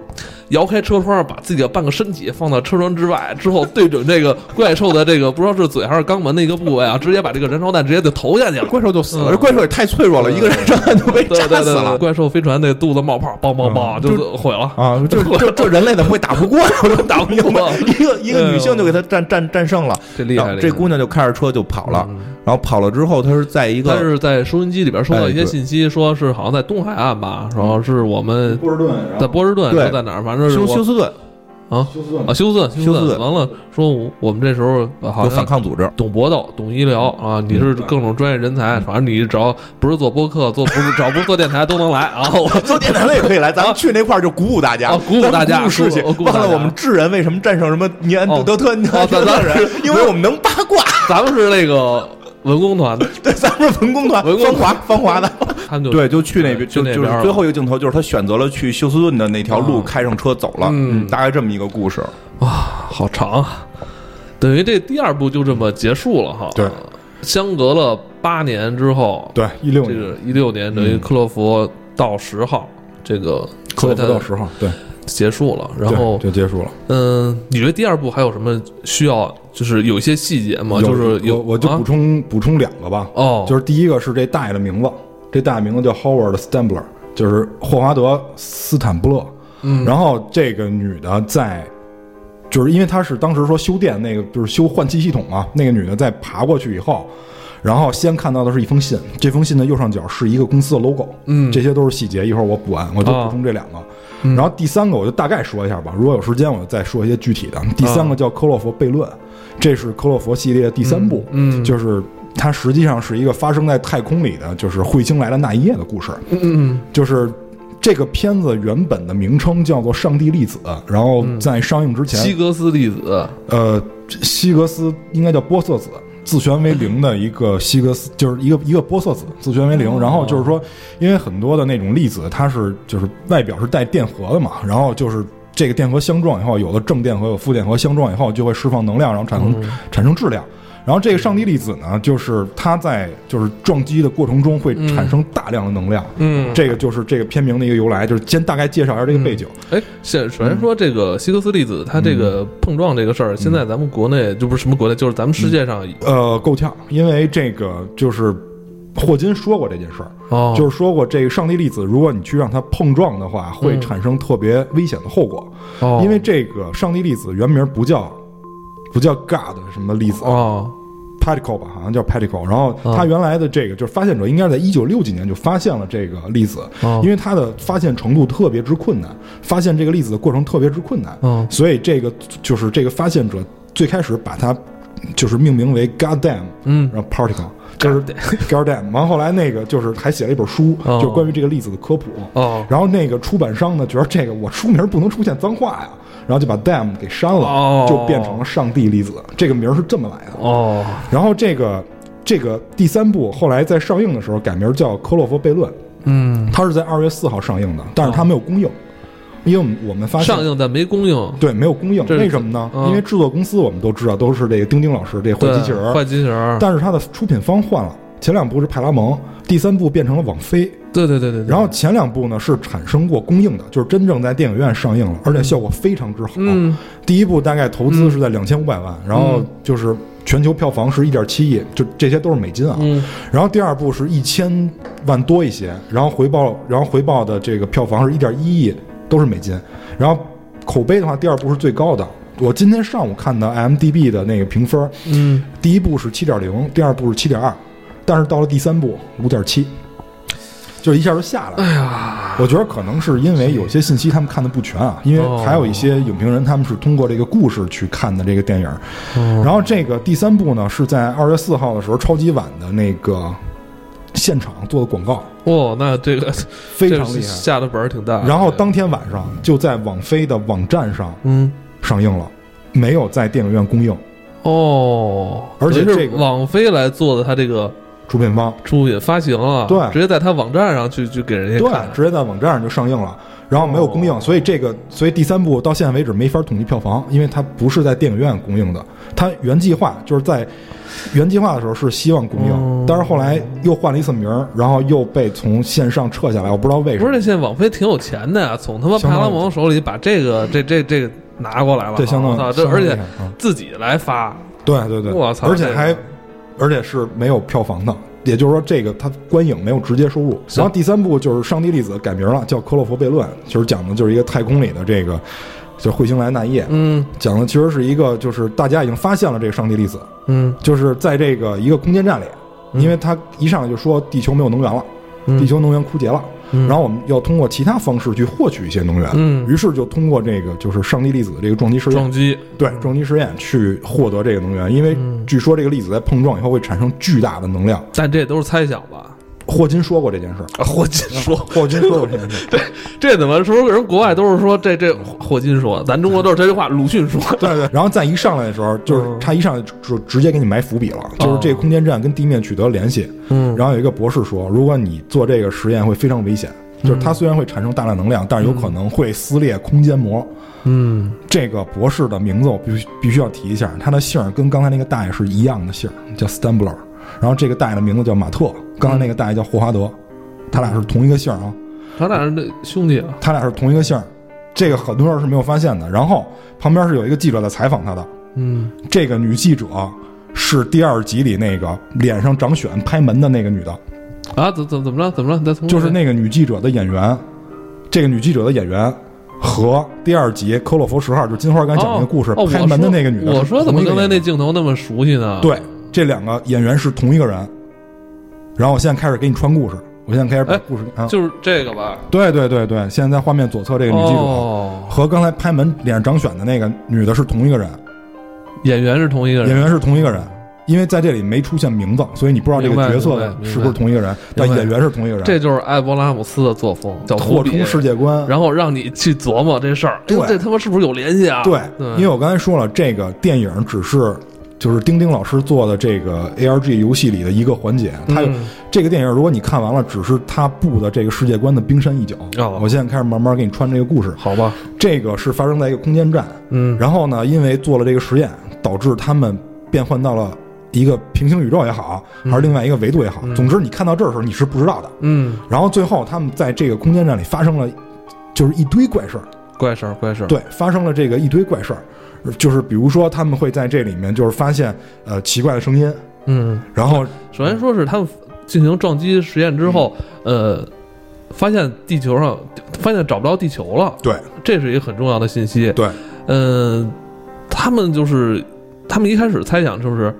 摇开车窗，把自己的半个身体放到车窗之外，之后对准这个怪兽的这个不知道是嘴还是肛门的一个部位啊，直接把这个燃烧弹直接就投下去了。怪兽就死了，怪兽也太脆弱了，一个人上来就被对炸死了。怪兽飞船那肚子冒泡，梆梆梆嗯就毁了。啊，这这这人类怎么会打不过？我 都打不明白。一个一个女性就给他战战战胜了，这厉害这姑娘就开着车就跑了，嗯然后跑了之后，他是在一个他是在收音机里边收到一些信息，说是好像在东海岸吧，然后是我们波士顿，在波士顿，在哪儿，反正是休休斯顿。啊？休斯顿。啊休斯顿休斯顿。完了，说我我们这时候呃好有像反抗组织，懂搏斗，懂医疗啊，你是各种专业人才，反正你只要不是做播客，做不是只要不是做电台都能来啊。我 做电台的也可以来，咱们去那块儿就鼓舞大家。啊，鼓舞大家 鼓舞士气。忘了我们智人为什么战胜什么尼安德特尼安哦咱咱德特人，因为我们能八卦。咱们是那个文工团的，对，咱们是文工团，文工芳华芳华的。他们就对，就去那边，就那边了就是最后一个镜头，就是他选择了去休斯顿的那条路，啊开上车走了。嗯大概这么一个故事。哇，好长啊！等于这第二部就这么结束了哈。对，相隔了八年之后，对，一六这年，个一六年等于克洛弗到十号，这个克洛弗到十号，对，结束了。然后，就结束了。嗯，你觉得第二部还有什么需要？就是有一些细节吗？就是有我我就啊补充补充两个吧，哦，就是第一个是这大爷的名字，这大爷名字叫 Howard Stambler，就是霍华德斯坦布勒。嗯，然后这个女的在，就是因为她是当时说修电那个，就是修换气系统嘛，那个女的在爬过去以后，然后先看到的是一封信，这封信的右上角是一个公司的 logo，嗯。这些都是细节，一会儿我补完，我就啊。补充这两个。嗯。然后第三个我就大概说一下吧，如果有时间我就再说一些具体的。第三个叫科洛弗悖论，这是科洛弗系列的第三部，嗯嗯。就是它实际上是一个发生在太空里的，就是彗星来的那一夜的故事。嗯嗯就是这个片子原本的名称叫做《上帝粒子》，然后在上映之嗯，前，希格斯粒子，呃，希格斯应该叫玻色子，自旋为零的一个希格斯，就是一个一个玻色子自旋为零。然后就是说，因为很多的那种粒子，它是就是外表是带电荷的嘛，然后就是。这个电荷相撞以后，有的正电荷有负电荷相撞以后，就会释放能量，然后产生、产生质量。然后这个上帝粒子呢，就是它在就是撞击的过程中会产生大量的能量。嗯这个就是这个片名的一个由来，就是先大概介绍一下这个背景。哎，先首先说这个希格斯粒子，它这个碰撞这个事儿，现在咱们国内就不是什么国内，就是咱们世界上呃，够呛，因为这个就是霍金说过这件事儿，哦，就是说过这个上帝粒子，如果你去让它碰撞的话，会产生特别危险的后果。哦因为这个上帝粒子原名不叫不叫 God 什么粒子、哦。Particle 吧，好像叫 particle。然后哦它原来的这个就是发现者应该是在一九六几年就发现了这个粒子，哦因为它的发现程度特别之困难，发现这个粒子的过程特别之困难，哦所以这个就是这个发现者最开始把它就是命名为 Goddamn，嗯。然后 particle 就是 Goddamn，完后来那个就是还写了一本书，哦。就关于这个粒子的科普。哦。然后那个出版商呢，觉得这个我书名不能出现脏话呀，然后就把 damn 给删了，哦就变成了上帝粒子，这个名儿是这么来的。哦然后这个这个第三部后来在上映的时候改名叫《科洛弗悖论》，嗯，它是在二月四号上映的，但是它没有公映，因为我们发现上映但没公映，对没有公映，为什么呢？嗯因为制作公司我们都知道都是这个丁丁老师这坏机器人，坏机器人，但是它的出品方换了，前两部是派拉蒙，第三部变成了网飞。对对对对，对然后前两部呢是产生过供应的，就是真正在电影院上映了，而且效果非常之好。嗯第一部大概投资是在两千五百万，然后就是全球票房是一点七亿，就这些都是美金啊。嗯然后第二部是一千万多一些，然后回报，然后回报的这个票房是一点一亿，都是美金。然后口碑的话，第二部是最高的。我今天上午看的 IMDB 的那个评分，嗯，第一部是七点零，第二部是七点二，但是到了第三部五点七，就一下就下来了。哎呀，我觉得可能是因为有些信息他们看的不全啊，因为还有一些影评人他们是通过这个故事去看的这个电影。哦然后这个第三部呢是在二月四号的时候超级晚的那个现场做的广告，哦，那这个非常厉害。下的本儿挺大。然后当天晚上就在网飞的网站上嗯上映了，没有在电影院公映。哦，而且是这个网飞来做的，它这个出品方，出品发行了，对。直接在他网站上去去给人家对看，，直接在网站上就上映了，然后没有供应，所以这个所以第三部到现在为止没法统计票房，因为它不是在电影院公映的，它原计划就是在原计划的时候是希望公映，但是后来又换了一次名儿，然后又被从线上撤下来，我不知道为什么。不是，现在网飞挺有钱的呀，从他妈派拉蒙手里把这个这这这个拿过来了，对相当我操，这而且自己来发，对对对，我操而且还而且是没有票房的，也就是说这个它观影没有直接收入。然后第三部就是《上帝粒子》改名了，叫《科洛弗悖论》，其实讲的就是一个太空里的这个就彗星来那夜，嗯。讲的其实是一个就是大家已经发现了这个上帝粒子，嗯。就是在这个一个空间站里，因为它一上来就说地球没有能源了，嗯。地球能源枯竭了，嗯然后我们要通过其他方式去获取一些能源，嗯。于是就通过这个就是上帝粒子这个撞击实验。撞，击，对撞击实验去获得这个能源，因为嗯。据说这个粒子在碰撞以后会产生巨大的能量。但这都是猜想吧？霍金说过这件事儿，啊霍金说，霍金说过这件事儿，这怎么说？人国外都是说这这霍金说，咱中国都是这句话，鲁迅说，对对。然后再一上来的时候，就是嗯。他一上来就直接给你埋伏笔了，就是这个空间站跟地面取得联系，嗯。然后有一个博士说，如果你做这个实验会非常危险，就是它虽然会产生大量能量，但是有可能会撕裂空间膜。嗯。这个博士的名字我必须必须要提一下，他的姓儿跟刚才那个大爷是一样的姓儿，叫 Stambler。然后这个大爷的名字叫马特，刚才那个大爷叫霍华德，他俩是同一个姓啊，他俩是那兄弟啊，他俩是同一个姓儿。这个很多人是没有发现的。然后旁边是有一个记者在采访他的，嗯这个女记者是第二集里那个脸上长癣拍门的那个女的，啊，怎怎怎么着？怎么着？你再重就是那个女记者的演员，这个女记者的演员和第二集科洛弗十号，就是金花刚才讲那个故事、哦哦拍门的那个女的是我说怎么刚才那镜头那么熟悉呢？对，这两个演员是同一个人。然后我现在开始给你穿故事，我现在开始把哎故事、啊，就是这个吧？对对对对，现在在画面左侧这个女记者、哦，和刚才拍门脸上长癣的那个女的是同一个人，演员是同一个人，演员是同一个人。因为在这里没出现名字，所以你不知道这个角色是不是同一个人，但演员是同一个人。这就是艾伯拉姆斯的作风，叫扩充世界观，然后让你去琢磨这事儿，这他妈是不是有联系啊？对，对，因为我刚才说了，这个电影只是就是丁丁老师做的这个 ARG 游戏里的一个环节。它有、嗯这个电影，如果你看完了，只是他布的这个世界观的冰山一角。哦我现在开始慢慢给你穿这个故事。好吧，这个是发生在一个空间站，嗯，然后呢，因为做了这个实验，导致他们变换到了一个平行宇宙也好，还是另外一个维度也好，总之你看到这儿的时候你是不知道的。嗯，然后最后他们在这个空间站里发生了，就是一堆怪事儿。怪事儿，怪事儿，对，发生了这个一堆怪事儿，就是比如说他们会在这里面就是发现呃奇怪的声音，嗯，然后首先说是他们进行撞击实验之后，呃，发现地球上发现找不到地球了，对。这是一个很重要的信息。对，嗯，他们就是他们一开始猜想就是，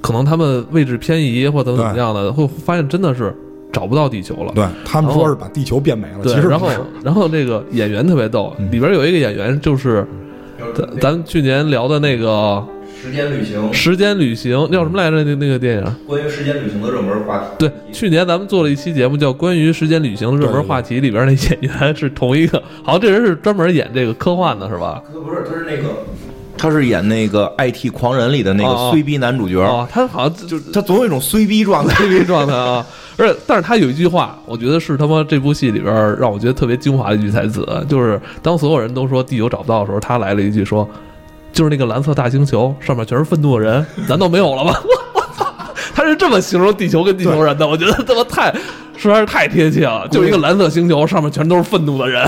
可能他们位置偏移或者怎么怎么样的，会发现真的是找不到地球了。对他们说是把地球变没了，其，实然后然后这个演员特别逗，嗯。里边有一个演员就是咱咱们去年聊的那个时间旅行《时间旅行》叫什么来着？那那个电影？关于时间旅行的热门话题。对，去年咱们做了一期节目，叫《关于时间旅行的热门话题》，里边那演员是同一个，好像这人是专门演这个科幻的，是吧？不是，他是那个，他是演那个《IT 狂人》里的那个衰逼男主角，哦，他好像就他总有一种衰逼状态。衰逼状态啊。而且，但是他有一句话，我觉得是他妈这部戏里边让我觉得特别精华的一句台词，就是当所有人都说地球找不到的时候，他来了一句说：“就是那个蓝色大星球上面全是愤怒的人，难道没有了吗？”我操，他是这么形容地球跟地球人的，我觉得他妈太实在是太贴切了，就一个蓝色星球上面全都是愤怒的人。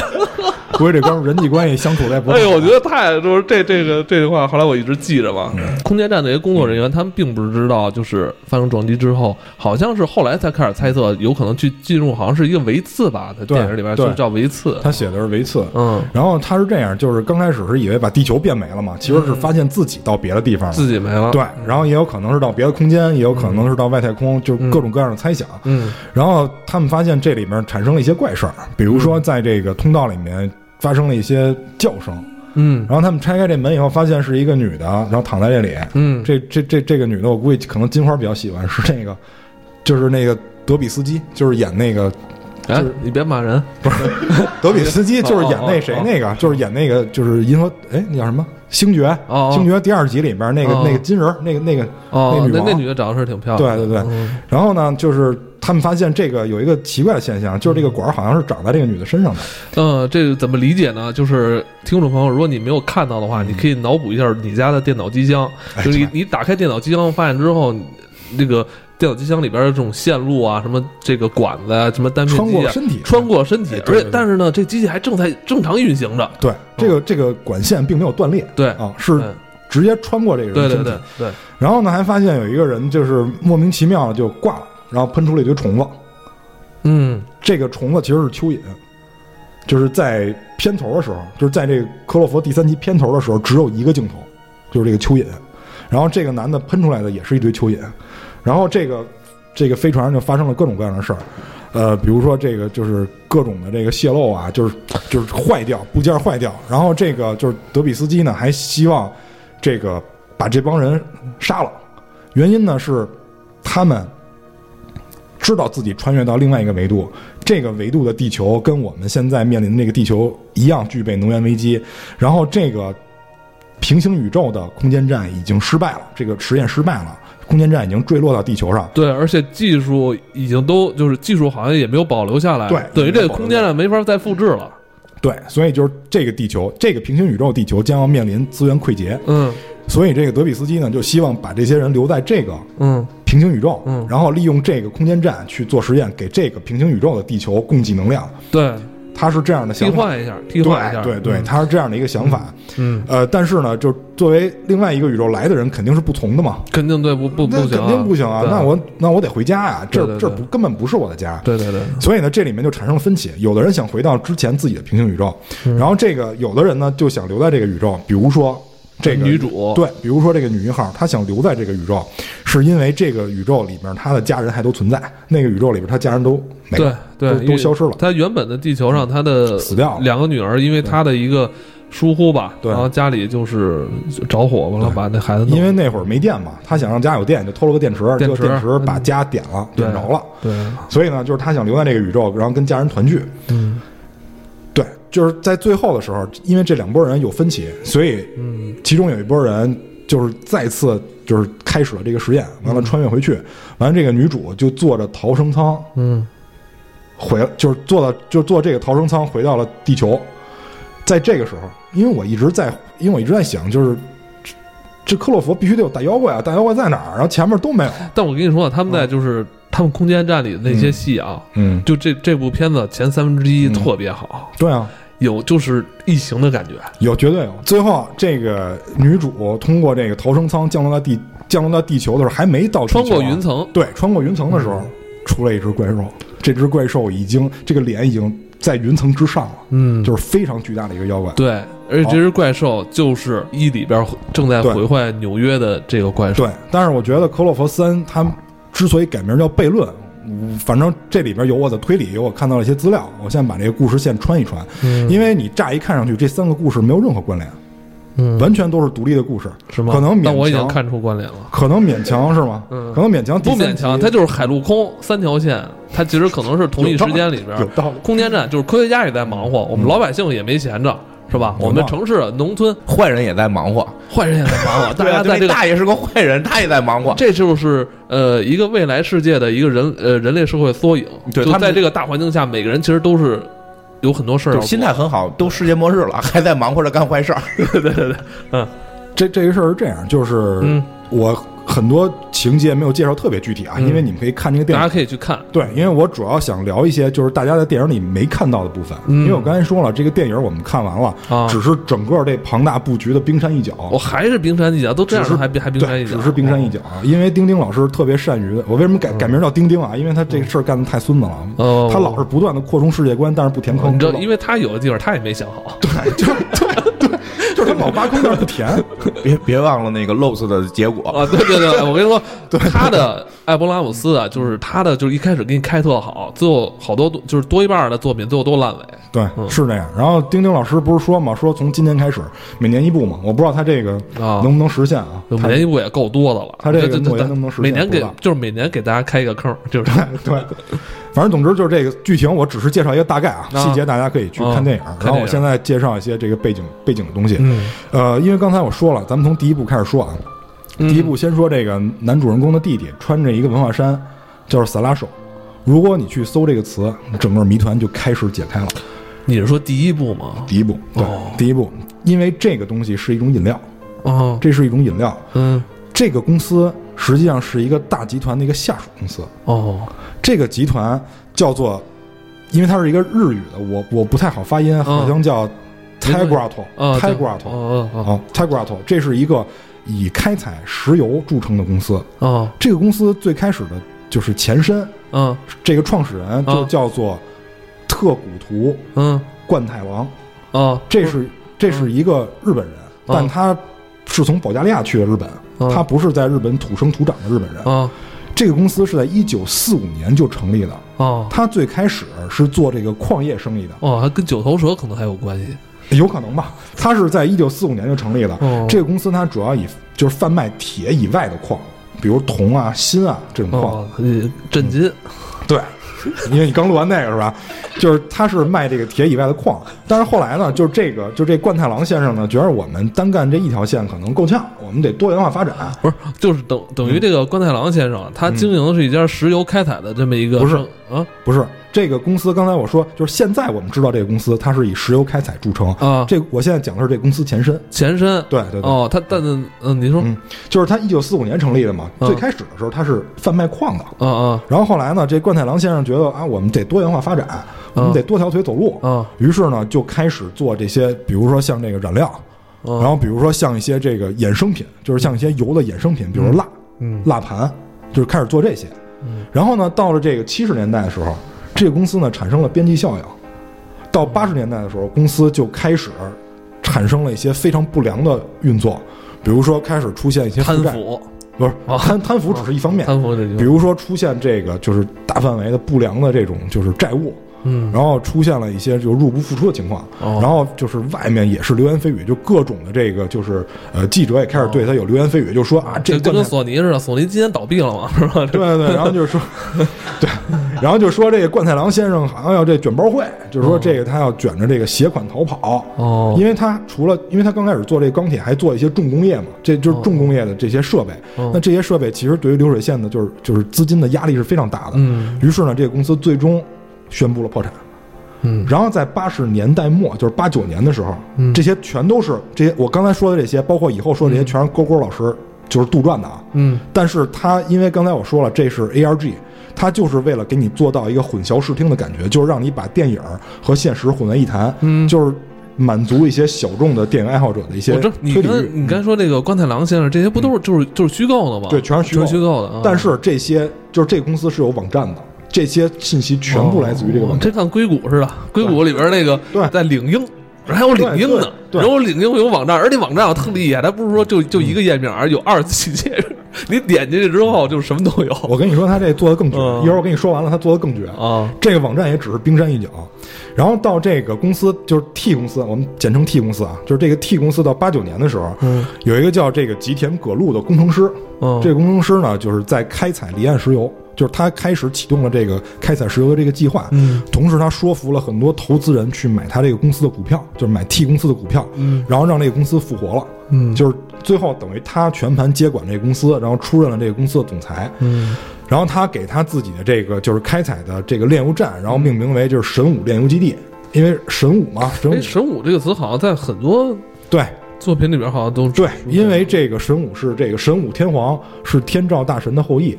估计这哥们人际关系相处的也不好。哎呦，我觉得太就是这这个这句话，后来我一直记着嘛。空间站那些工作人员，他们并不是知道，就是发生撞击之后，好像是后来才开始猜测，有可能去进入，好像是一个维次吧，在电影里边对就叫维次。他写的是维次，嗯，然后他是这样，就是刚开始是以为把地球变没了嘛，其实是发现自己到别的地方了。自己没了。对，然后也有可能是到别的空间，也有可能是到外太空，就各种各样的猜想。嗯然后他们发现这里面产生了一些怪事儿，比如说在这个通道里面发生了一些叫声，嗯。然后他们拆开这门以后，发现是一个女的，然后躺在这里。嗯，这这这这个女的，我估计可能金花比较喜欢，是那个，就是那个德比斯基，就是演那个哎就是，你别骂人，不是德比斯基就是演那谁那个，就是演那个就是银河哎那叫什么？星爵星爵第二集里边那个哦。那个金人那个那个哦，那那女王。那女的长得是挺漂亮的，对对对。嗯。然后呢，就是他们发现这个有一个奇怪的现象，就是这个管儿好像是长在这个女的身上的。嗯，这个怎么理解呢？就是听众朋友，如果你没有看到的话，你可以脑补一下你家的电脑机箱，哎就是你你打开电脑机箱，发现之后，这个电脑机箱里边的这种线路啊，什么这个管子啊，什么单片穿机啊，过身体，穿过身体，而且但是呢，这机器还正在正常运行着，对这个这个管线并没有断裂。对，啊，是对直接穿过这个对对人身体。对对，然后呢，还发现有一个人就是莫名其妙就挂了，然后喷出了一堆虫子。嗯。这个虫子其实是蚯蚓，就是在片头的时候，就是在这个克洛佛第三集片头的时候，只有一个镜头，就是这个蚯蚓。然后这个男的喷出来的也是一堆蚯蚓，然后这个这个飞船上就发生了各种各样的事儿，呃，比如说这个就是各种的这个泄漏啊，就是就是坏掉部件坏掉，然后这个就是德比斯基呢还希望这个把这帮人杀了，原因呢是他们知道自己穿越到另外一个维度，这个维度的地球跟我们现在面临的这个地球一样具备能源危机，然后这个平行宇宙的空间站已经失败了，这个实验失败了，空间站已经坠落到地球上。对，而且技术已经都就是技术好像也没有保留下来，对等于这个空间站没法再复制了，对，所以就是这个地球，这个平行宇宙地球将要面临资源溃竭，嗯。所以这个德比斯基呢就希望把这些人留在这个嗯平行宇宙，嗯然后利用这个空间站去做实验，给这个平行宇宙的地球供给能量。对，他是这样的想法，换一下，替换一下，对对对，嗯他是这样的一个想法。嗯，呃，但是呢，就作为另外一个宇宙来的人，肯定是不从的嘛。肯定对不不不行啊，肯定不行啊！那我那我得回家呀，这这不根本不是我的家。对对对，所以呢，这里面就产生了分歧。有的人想回到之前自己的平行宇宙，嗯然后这个有的人呢就想留在这个宇宙，比如说这个女主对，比如说这个女一号，她想留在这个宇宙，是因为这个宇宙里面她的家人还都存在，那个宇宙里边她家人都没对了，对，都都消失了。她原本的地球上，她的死掉了两个女儿，因为她的一个疏忽吧，对然后家里就是着火，完了把那孩子弄因为那会儿没电嘛，她想让家有电，就偷了个电池，电池这个电池把家点了，点着了。对，所以呢，就是她想留在这个宇宙，然后跟家人团聚。嗯对，就是在最后的时候，因为这两拨人有分歧，所以嗯其中有一拨人就是再次就是开始了这个实验，完了穿越回去，完了这个女主就坐着逃生舱嗯回，就是坐到就坐这个逃生舱回到了地球。在这个时候，因为我一直在，因为我一直在想，就是这这克洛佛必须得有大妖怪啊，大妖怪在哪儿？然后前面都没有。但我跟你说，他们在就是他们空间站里的那些戏啊，嗯，就这这部片子前三分之一嗯特别好，对啊，有就是异形的感觉，有绝对有。最后，这个女主通过这个逃生舱降落到地降落到地球的时候，还没到啊穿过云层，对，穿过云层的时候，出来一只怪兽。这只怪兽已经这个脸已经在云层之上了，嗯就是非常巨大的一个妖怪。对，而且这只怪兽就是一里边正在毁坏纽约的这个怪兽，对，但是我觉得克洛弗三它之所以改名叫悖论，嗯反正这里边有我的推理，有我看到了一些资料，我现在把这个故事线穿一穿，嗯。因为你乍一看上去这三个故事没有任何关联，嗯。完全都是独立的故事，是吗？可能勉那我已经强看出关联了。可能勉强是吗？嗯。可能勉强不勉强，它就是海陆空三条线，它其实可能是同一时间里边有道理。空间站就是科学家也在忙活，我们老百姓也没闲着，是吧？我们城市、农村坏人也在忙活，坏人也在忙活，大家在这个大爷是个坏人，他也在忙活。这就是呃一个未来世界的一个人呃人类社会缩影。对他在这个大环境下，每个人其实都是有很多事儿心态很好，都世界末日了，还在忙活着干坏事儿。对对对，嗯这这个事儿是这样，就是嗯我很多情节没有介绍特别具体啊，嗯因为你们可以看这个电影大影家可以去看。对，因为我主要想聊一些就是大家在电影里没看到的部分，嗯因为我刚才说了，这个电影我们看完了，啊只是整个这庞大布局的冰山一角。我还是冰山一角，都这样还冰还冰山一角，对只是冰山一角啊！因为丁丁老师特别善于，我为什么改改名叫丁丁啊？因为他这个事儿干的太孙子了，哦他老是不断的扩充世界观，但是不填坑。你知道，因为他有的地方他也没想好。对，就是就是他老挖坑，但是不填。别别忘了那个 Lost 的结果，啊，对对对，我跟你说，他的艾博拉姆斯啊，就是他的，就是一开始给你开特好，最后好多就是多一半的作品最后都烂尾。对，嗯是这样。然后丁丁老师不是说嘛，说从今年开始每年一部嘛，我不知道他这个啊能不能实现啊？每年一部也够多的了。他这个能不能实现每年给就是每年给大家开一个坑，就是对对，反正总之就是这个剧情，我只是介绍一个大概啊，啊细节大家可以去看电影。然后我现在介绍一些这个背景背景的东西。嗯，呃，因为刚才我说了，咱们从第一部开始说啊。第一部先说这个男主人公的弟弟穿着一个文化衫，叫做萨拉手。如果你去搜这个词，整个谜团就开始解开了。你是说第一部吗？第一步，对，哦第一步，因为这个东西是一种饮料，哦，这是一种饮料。嗯，这个公司实际上是一个大集团的一个下属公司。哦，这个集团叫做，因为它是一个日语的，我我不太好发音，好像叫 Tigrato 啊 Tigrato 哦哦啊 Tigrato，这是一个以开采石油著称的公司。哦。这个公司最开始的就是前身，嗯，这个创始人就啊叫做特古图嗯。冠太郎，哦，这是这是一个日本人，啊但他是从保加利亚去的日本，啊他不是在日本土生土长的日本人。啊这个公司是在一九四五年就成立的，哦他最开始是做这个矿业生意的，哦，还跟九头蛇可能还有关系。有可能吧？他是在一九四五年就成立的。哦这个公司它主要以就是贩卖铁以外的矿，比如铜啊、锌啊这种矿。震惊。对，因为你刚录完那个是吧？就是他是卖这个铁以外的矿，但是后来呢，就是这个就这冠太郎先生呢，觉得我们单干这一条线可能够呛，我们得多元化发展。不是，就是等等于这个关太郎先生，他经营的是一家石油开采的这么一个不是生啊不是这个公司，刚才我说，就是现在我们知道这个公司，它是以石油开采著称。啊这我现在讲的是这个公司前身。前身对对对，哦，他但嗯，你说嗯，就是它一九四五年成立的嘛。嗯最开始的时候，它是贩卖矿的。嗯嗯然后后来呢，这冠太郎先生觉得啊，我们得多元化发展，我们得多条腿走路。啊于是呢，就开始做这些，比如说像这个染料，啊然后比如说像一些这个衍生品，就是像一些油的衍生品，比如蜡、嗯。蜡盘，就是开始做这些。然后呢，到了这个七十年代的时候，这个公司呢产生了边际效应。到八十年代的时候，公司就开始产生了一些非常不良的运作，比如说开始出现一些负债，贪腐。不是啊贪贪腐只 是一方面，比如说出现这个就是大范围的不良的这种就是债务，嗯。然后出现了一些就入不敷出的情况，哦。然后就是外面也是流言蜚语，就各种的这个就是呃记者也开始对他有流言蜚语，就说啊这跟索尼似的，索尼今天倒闭了嘛，是吧？对对对，然后就是说，对，然后就说这个冠太郎先生好像要这卷包会，就是说这个他要卷着这个携款逃跑，哦。因为他除了因为他刚开始做这个钢铁，还做一些重工业嘛，这就是重工业的这些设备。哦。那这些设备其实对于流水线的，就是就是资金的压力是非常大的。嗯。于是呢，这个公司最终宣布了破产。嗯然后在八十年代末，就是八九年的时候，嗯这些全都是这些我刚才说的这些，包括以后说的这些，全是勾勾老师就是杜撰的啊。嗯但是他因为刚才我说了，这是 ARG，他就是为了给你做到一个混淆视听的感觉，就是让你把电影和现实混为一谈，嗯就是满足一些小众的电影爱好者的一些我这你推理欲。刚你刚才说这个关太郎先生，这些不都是就是就是虚构的吗？对全是虚构虚构的。啊但是这些就是这个公司是有网站的，这些信息全部来自于这个网站。哦这看硅谷似的，硅谷里边那个对在领英。还有领英呢，对对有领英有网站，而且网站特厉害，它不是说就就一个页面，而有二十几页，你点进去之后就什么都有我跟你说，他这做的更绝，嗯一会儿我跟你说完了，他做的更绝。啊。这个网站也只是冰山一角，然后到这个公司就是 T 公司，我们简称 T 公司啊，就是这个 T 公司到八九年的时候，嗯有一个叫这个吉田葛路的工程师，嗯这个工程师呢就是在开采离岸石油，就是他开始启动了这个开采石油的这个计划，嗯。同时他说服了很多投资人去买他这个公司的股票，就是买 T 公司的股票，嗯。然后让这个公司复活了，嗯。就是最后等于他全盘接管这个公司，然后出任了这个公司的总裁，嗯。然后他给他自己的这个就是开采的这个炼油站，然后命名为就是神武炼油基地，因为神武嘛，神武哎，神武这个词好像在很多对。作品里边好像都对，因为这个神武是这个神武天皇是天照大神的后裔，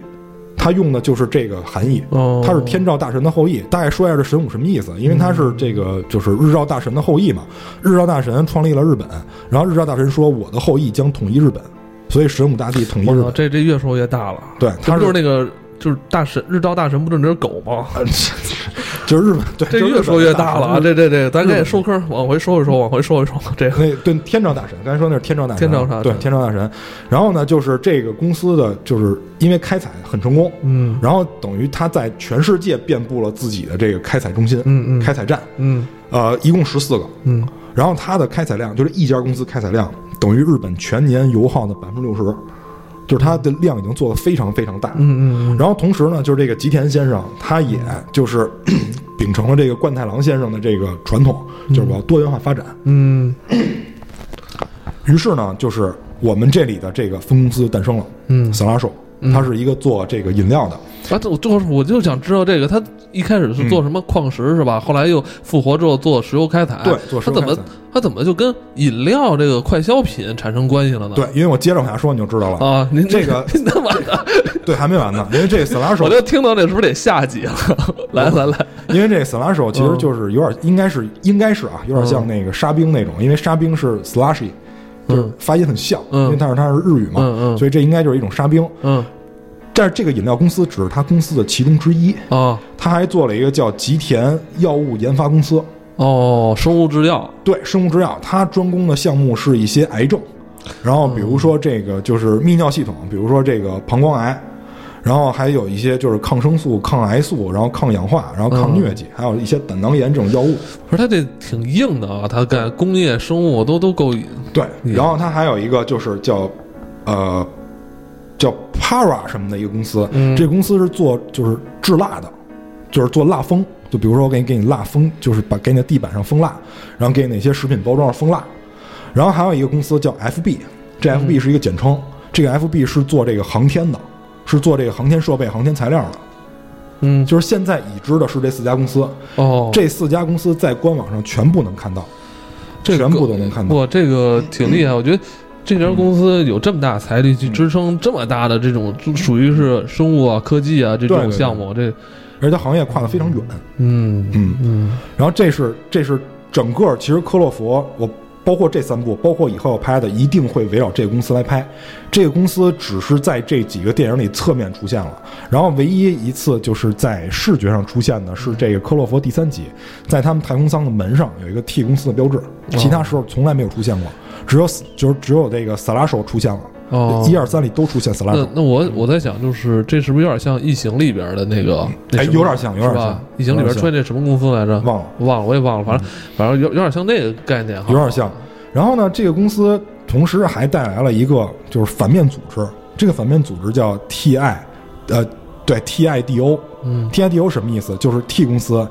他用的就是这个含义。哦，他是天照大神的后裔，大概说一下这神武什么意思？因为他是这个就是日照大神的后裔嘛。日照大神创立了日本，然后日照大神说我的后裔将统一日本，所以神武大帝统一，日本。这这越说越大了。对，他就是那个就是大神日照大神，不就是那只狗吗？就是日本，对，这越说越大了啊！这这这，咱给收坑，往回收一收，往回收一收。这个那对天照大神，刚才说那是天照大神，天照大神对天照大神。然后呢，就是这个公司的，就是因为开采很成功，嗯然后等于他在全世界遍布了自己的这个开采中心，嗯嗯开采站，嗯呃，一共十四个。嗯，然后它的开采量就是一家公司开采量等于日本全年油耗的百分之六十，就是它的量已经做得非常非常大。嗯嗯然后同时呢，就是这个吉田先生，他也就是 秉承了这个冠太郎先生的这个传统，就是我要多元化发展。嗯。于是呢，就是我们这里的这个分公司诞生了，嗯。萨拉手，它是一个做这个饮料的，啊，这我就是我就想知道这个，他一开始是做什么矿石是吧？后来又复活之后做石油开采，对做石他怎么油开采他怎么就跟饮料这个快消品产生关系了呢？对，因为我接着往下说你就知道了。啊，您这个那完了，对，还没完呢，因为这个色拉手我，就听到这是不是得下集了？来来来，因为这个色拉手其实就是有点，应该是应该是啊，有点像那个沙冰那种，因为沙冰是 slushy，就是嗯发音很像，嗯因为但是它是日语嘛，嗯嗯所以这应该就是一种沙冰。嗯但是这个饮料公司只是他公司的其中之一，啊。他还做了一个叫吉田药物研发公司，哦，生物制药，对生物制药，它专攻的项目是一些癌症，然后比如说这个就是泌尿系统，比如说这个膀胱癌，然后还有一些就是抗生素、抗癌素，然后抗氧化，然后抗疟疾，还有一些胆囊炎这种药物。不是他这挺硬的啊，他干工业生物都都够，对，嗯然后它还有一个就是叫呃叫 Para 什么的一个公司，嗯这个公司是做就是制蜡的，就是做蜡封。就比如说我给你给你蜡封，就是把给你的地板上封蜡，然后给你那些食品包装上封蜡。然后还有一个公司叫 FB，这嗯 FB 是一个简称，这个 FB 是做这个航天的，是做这个航天设备、航天材料的。嗯就是现在已知的是这四家公司，哦，这四家公司在官网上全部能看到，这个全部都能看到。哇，这个挺厉害，我觉得。这家公司有这么大财力去支撑这么大的这种属于是生物啊、科技啊这种项目，这而且它行业跨得非常远。嗯嗯。嗯。然后这是这是整个其实科洛佛，我包括这三部，包括以后要拍的，一定会围绕这个公司来拍。这个公司只是在这几个电影里侧面出现了，然后唯一一次就是在视觉上出现的是这个科洛弗第三集，在他们太空舱的门上有一个 T 公司的标志，其他时候从来没有出现过，只有就是只有这个萨拉手出现了，哦，一二三里都出现萨拉手。那那我我在想，就是这是不是有点像《异形》里边的那个？那哎有点像有点像异形》里边有点像出现那什么公司来着？忘了。忘了，我也忘了。反正反正有有点像那个概念哈，有点像。然后呢，这个公司同时还带来了一个就是反面组织，这个反面组织叫 TI，呃，对 TIDO。嗯 TIDO 什么意思？就是 T 公司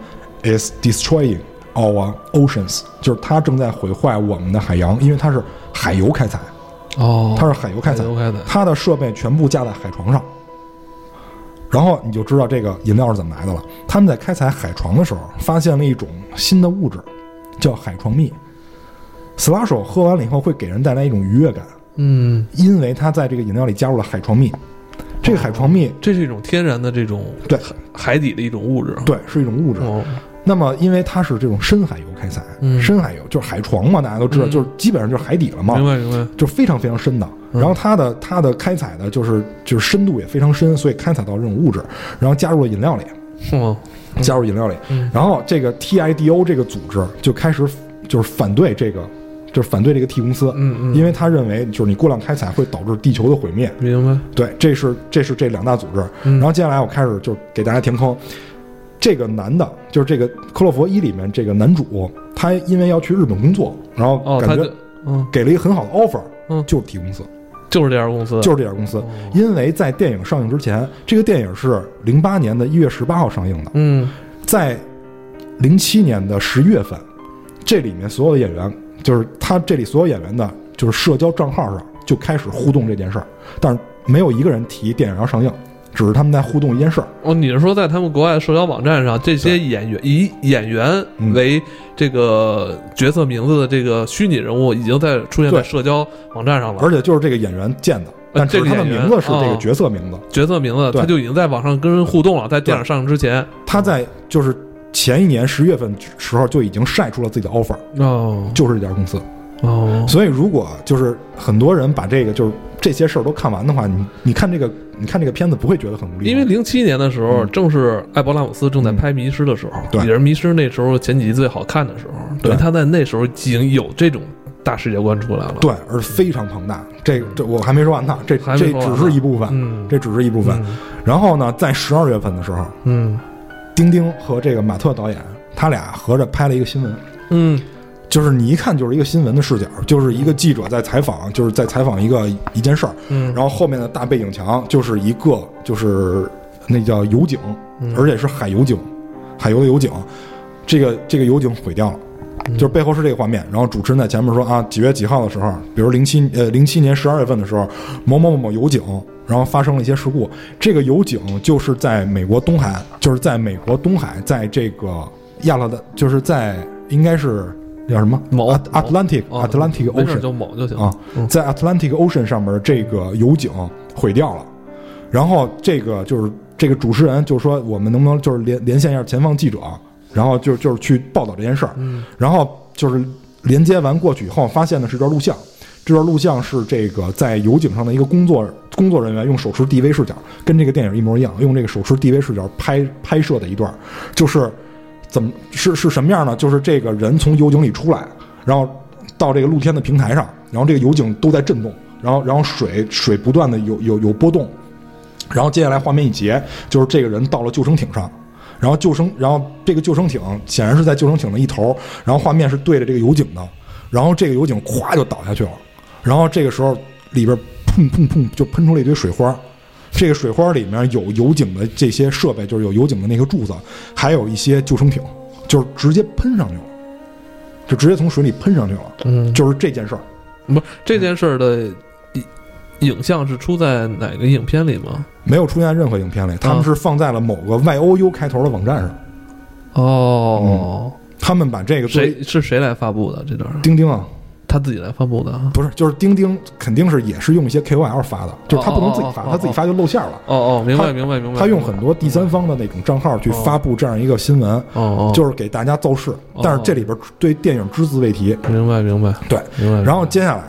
is destroying our oceans，就是它正在毁坏我们的海洋，因为它是海油开采，哦，它是海油开采它的设备全部架在海床上。然后你就知道这个饮料是怎么来的了。他们在开采海床的时候，发现了一种新的物质，叫海床蜜。斯拉手喝完了以后会给人带来一种愉悦感，嗯，因为它在这个饮料里加入了海床蜜。这个海床蜜，这是一种天然的这种对海底的一种物质。对，是一种物质。哦，那么，因为它是这种深海油开采，嗯深海油就是海床嘛，大家都知道，嗯就是基本上就是海底了嘛明，白明白。就非常非常深的。嗯然后它的它的开采的就是就是深度也非常深，所以开采到这种物质，然后加入了饮料里，哦，加入饮料里。嗯然后这个 TIDO 这个组织就开始就是反对这个，就是反对这个 T 公司，嗯嗯，因为他认为就是你过量开采会导致地球的毁灭。明白。对，这是这是这两大组织。嗯然后接下来我开始就给大家填坑。这个男的，就是这个《克洛佛一》里面这个男主，他因为要去日本工作，然后哦，感觉嗯。给了一个很好的 offer，嗯。就是 T 公司，就是这家公司，就是这家公司。因为在电影上映之前，这个电影是零八年的一月十八号上映的，嗯。在零七年的十月份，这里面所有的演员，就是他这里所有演员的，就是社交账号上就开始互动这件事儿，但是没有一个人提电影要上映，只是他们在互动一件事儿。哦，你是说在他们国外社交网站上，这些演员以演员嗯为这个角色名字的这个虚拟人物，已经在出现在社交网站上了。而且就是这个演员建的，但只是他的这个演员名字是这个哦角色名字。角色名字，他就已经在网上跟人互动了，在电影上映之前。他在就是前一年十月份时候就已经晒出了自己的 offer，哦就是这家公司。哦，所以如果就是很多人把这个就是这些事儿都看完的话，你你看这个你看这个片子不会觉得很无力，因为零七年的时候，嗯正是艾伯拉姆斯正在拍《迷失》的时候，对也是《迷失》那时候前几集最好看的时候。对对，他在那时候已经有这种大世界观出来了。，对，而非常庞大。这这我还没说完呢，这这只是一部分，嗯，这只是一部分。嗯然后呢，在十二月份的时候，嗯丁丁和这个马特导演他俩合着拍了一个新闻，嗯就是你一看就是一个新闻的视角，就是一个记者在采访，就是在采访一个一件事儿，嗯然后后面的大背景墙就是一个就是那叫油井，而且是海油井，海油的油井，这个这个油井毁掉了。就是背后是这个画面，然后主持人在前面说啊，几月几号的时候，比如零七呃零七年十二月份的时候，某某某某油井，然后发生了一些事故。这个油井就是在美国东海，就是在美国东海，在这个亚特兰，就是在应该是叫什么？Atlantic 哦 Atlantic Ocean 就某就行。啊，在 Atlantic Ocean 上面这个油井毁掉了，然后这个就是这个主持人就说我们能不能就是连连线一下前方记者，然后就就是去报道这件事儿，然后就是连接完过去以后，发现的是一段录像。这段录像是这个在油井上的一个工作工作人员用手持 DV 视角，跟这个电影一模一样，用这个手持 DV 视角拍拍摄的一段，就是怎么是是什么样呢？就是这个人从油井里出来，然后到这个露天的平台上，然后这个油井都在震动，然后然后水水不断的有有有波动，然后接下来画面一截，就是这个人到了救生艇上，然后救生，然后这个救生艇显然是在救生艇的一头，然后画面是对着这个油井的，然后这个油井咵就倒下去了，然后这个时候里边砰砰砰就喷出了一堆水花，这个水花里面有油井的这些设备，就是有油井的那个柱子，还有一些救生艇，就是直接喷上去了，就直接从水里喷上去了，嗯，就是这件事儿。不是这件事儿的影影像是出在哪个影片里吗？没有出现在任何影片里，他们是放在了某个 Y O U 开头的网站上。哦，他们把这个谁是谁来发布的这段？钉钉啊，他自己来发布的啊？不是，就是钉钉肯定是也是用一些 K O L 发的，就是他不能自己发，他自己发就露馅了。哦哦，明白明白明白。他用很多第三方的那种账号去发布这样一个新闻，哦哦，就是给大家造势，但是这里边对电影只字未提。明白明白对，明白。然后接下来，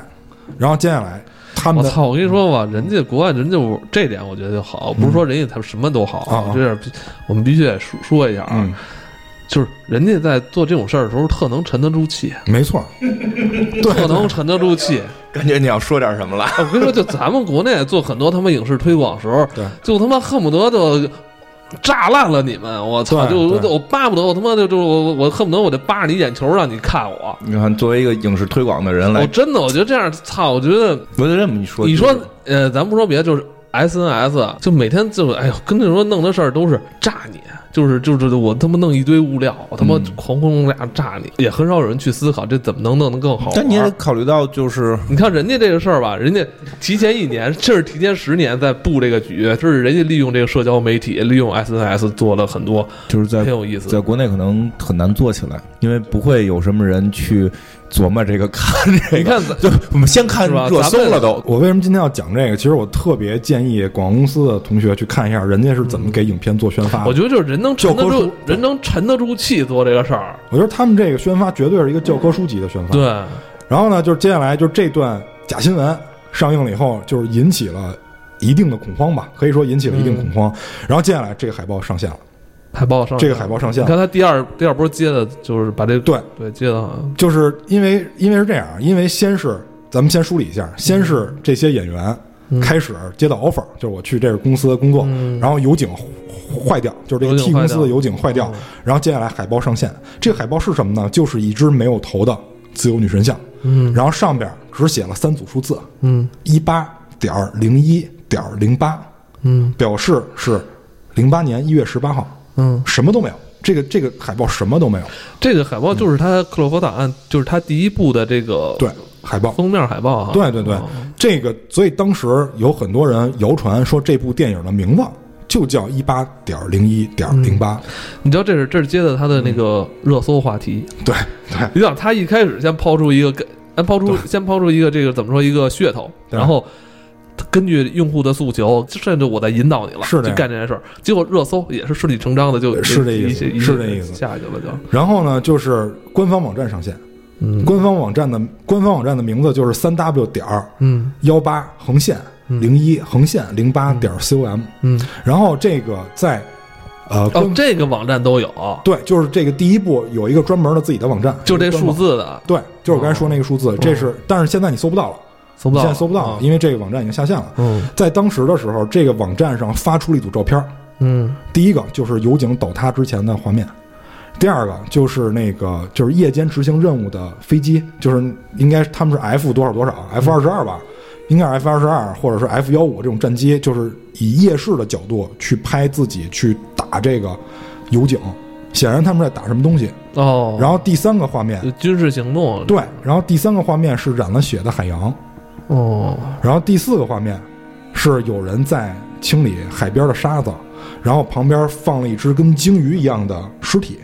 然后接下来他们我操！我跟你说吧，人家国外人家这点我觉得就好，不是说人家他们什么都好，啊啊这点我们必须得说说一下啊，嗯，就是人家在做这种事儿的时候特能沉得住气，没错，特能沉得住气。感觉你要说点什么了。我跟你说，就咱们国内做很多他妈影视推广的时候，对，就他妈恨不得就炸烂了你们，我操！就我巴不得我他妈就就我我恨不得我得扒着你眼球让你看我。你看，作为一个影视推广的人来，我真的，我觉得这样，操！我觉得我就这么一说，你说，呃，咱不说别的，就是 S N S，就每天就是，哎呦，跟你说弄的事儿都是炸你，就是就是我他妈弄一堆物料，我他妈嗯哐哐俩炸你，也很少有人去思考这怎么能弄得更好。但你也得考虑到，就是你看人家这个事儿吧，人家提前一年，甚至提前十年在布这个局，就是人家利用这个社交媒体，利用 S N S 做了很多就是在很有意思在国内可能很难做起来，因为不会有什么人去琢磨这个看这个。你看咱就我们先看热搜了都。我为什么今天要讲这个？其实我特别建议广告公司的同学去看一下人家是怎么给影片做宣发的。我觉得就是人能沉得住教科书，人能沉得住气做这个事儿。我觉得他们这个宣发绝对是一个教科书级的宣发。对，然后呢，就是接下来就是这段假新闻上映了以后，就是引起了一定的恐慌吧，可以说引起了一定恐慌。然后接下来这个海报上线了，海报上这个海报上线，你看他第二第二波接的就是把这对对接的好像就是因为因为是这样，因为先是咱们先梳理一下，先是这些演员开始接到 offer，就是我去这个公司工作，嗯然后油井坏掉，就是这个 T 公司的油井坏掉，然后接下来海报上线，这个海报是什么呢？就是一只没有头的自由女神像，嗯然后上边只写了三组数字，嗯一八点零一点零八，嗯表示是零八年一月十八号，嗯，什么都没有。这个这个海报什么都没有，这个海报就是他克洛弗档案，就是他第一部的这个对，海报，封面海报啊。对对对哦，这个所以当时有很多人谣传说这部电影的名字就叫一八点零一点零八，你知道这是这是接的他的那个热搜话题。对对你想他一开始先抛出一个跟，先抛出先抛出一个这个怎么说一个噱头，然后。根据用户的诉求，甚至我在引导你了，是这样。去干这件事儿。结果热搜也是顺理成章的就是这意思是这意思。下去了就。然后呢，就是官方网站上线，嗯。官方网站的官方网站的名字就是三 w 点儿嗯。幺八横线零一横线零八点 com，嗯，然后这个在呃哦，这个网站都有，对，就是这个第一步有一个专门的自己的网站，就这数，字的。对，就是我刚才说那个数字，这是，但是现在你搜不到了，搜不到，现在搜不到了，因为这个网站已经下线了。嗯。在当时的时候，这个网站上发出了一组照片儿，嗯。第一个就是油井倒塌之前的画面，第二个就是那个就是夜间执行任务的飞机，就是应该他们是 F 多少多少，F 二十二吧，应该是 F 二十二或者是 F 幺五这种战机，就是以夜视的角度去拍自己去打这个油井，显然他们在打什么东西。哦，然后第三个画面，军事行动，对，然后第三个画面是染了血的海洋，哦，然后第四个画面是有人在清理海边的沙子，然后旁边放了一只跟鲸鱼一样的尸体。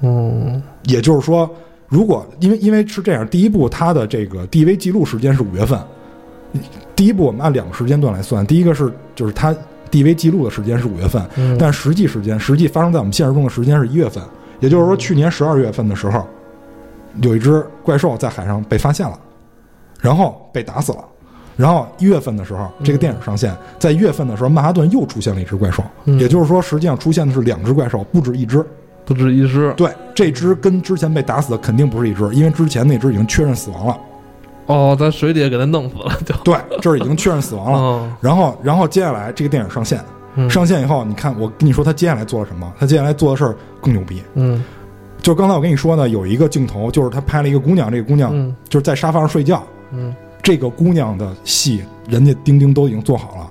嗯，也就是说，如果因为因为是这样，第一部它的这个 DV 记录时间是五月份，第一部我们按两个时间段来算，第一个是就是它 DV 记录的时间是五月份，嗯。但实际时间实际发生在我们现实中的时间是一月份，也就是说去年十二月份的时候，有一只怪兽在海上被发现了，然后被打死了。然后一月份的时候，这个电影上线，在一月份的时候，曼哈顿又出现了一只怪兽，嗯也就是说，实际上出现的是两只怪兽，不止一只。不止一只，对，这只跟之前被打死的肯定不是一只，因为之前那只已经确认死亡了。哦，在水底下给它弄死了，就，对，这儿已经确认死亡了。哦，然后，然后接下来这个电影上线，嗯上线以后，你看我跟你说他接下来做了什么？他接下来做的事儿更牛逼。嗯就刚才我跟你说呢，有一个镜头，就是他拍了一个姑娘，这个姑娘嗯就是在沙发上睡觉。嗯这个姑娘的戏，人家丁丁都已经做好了。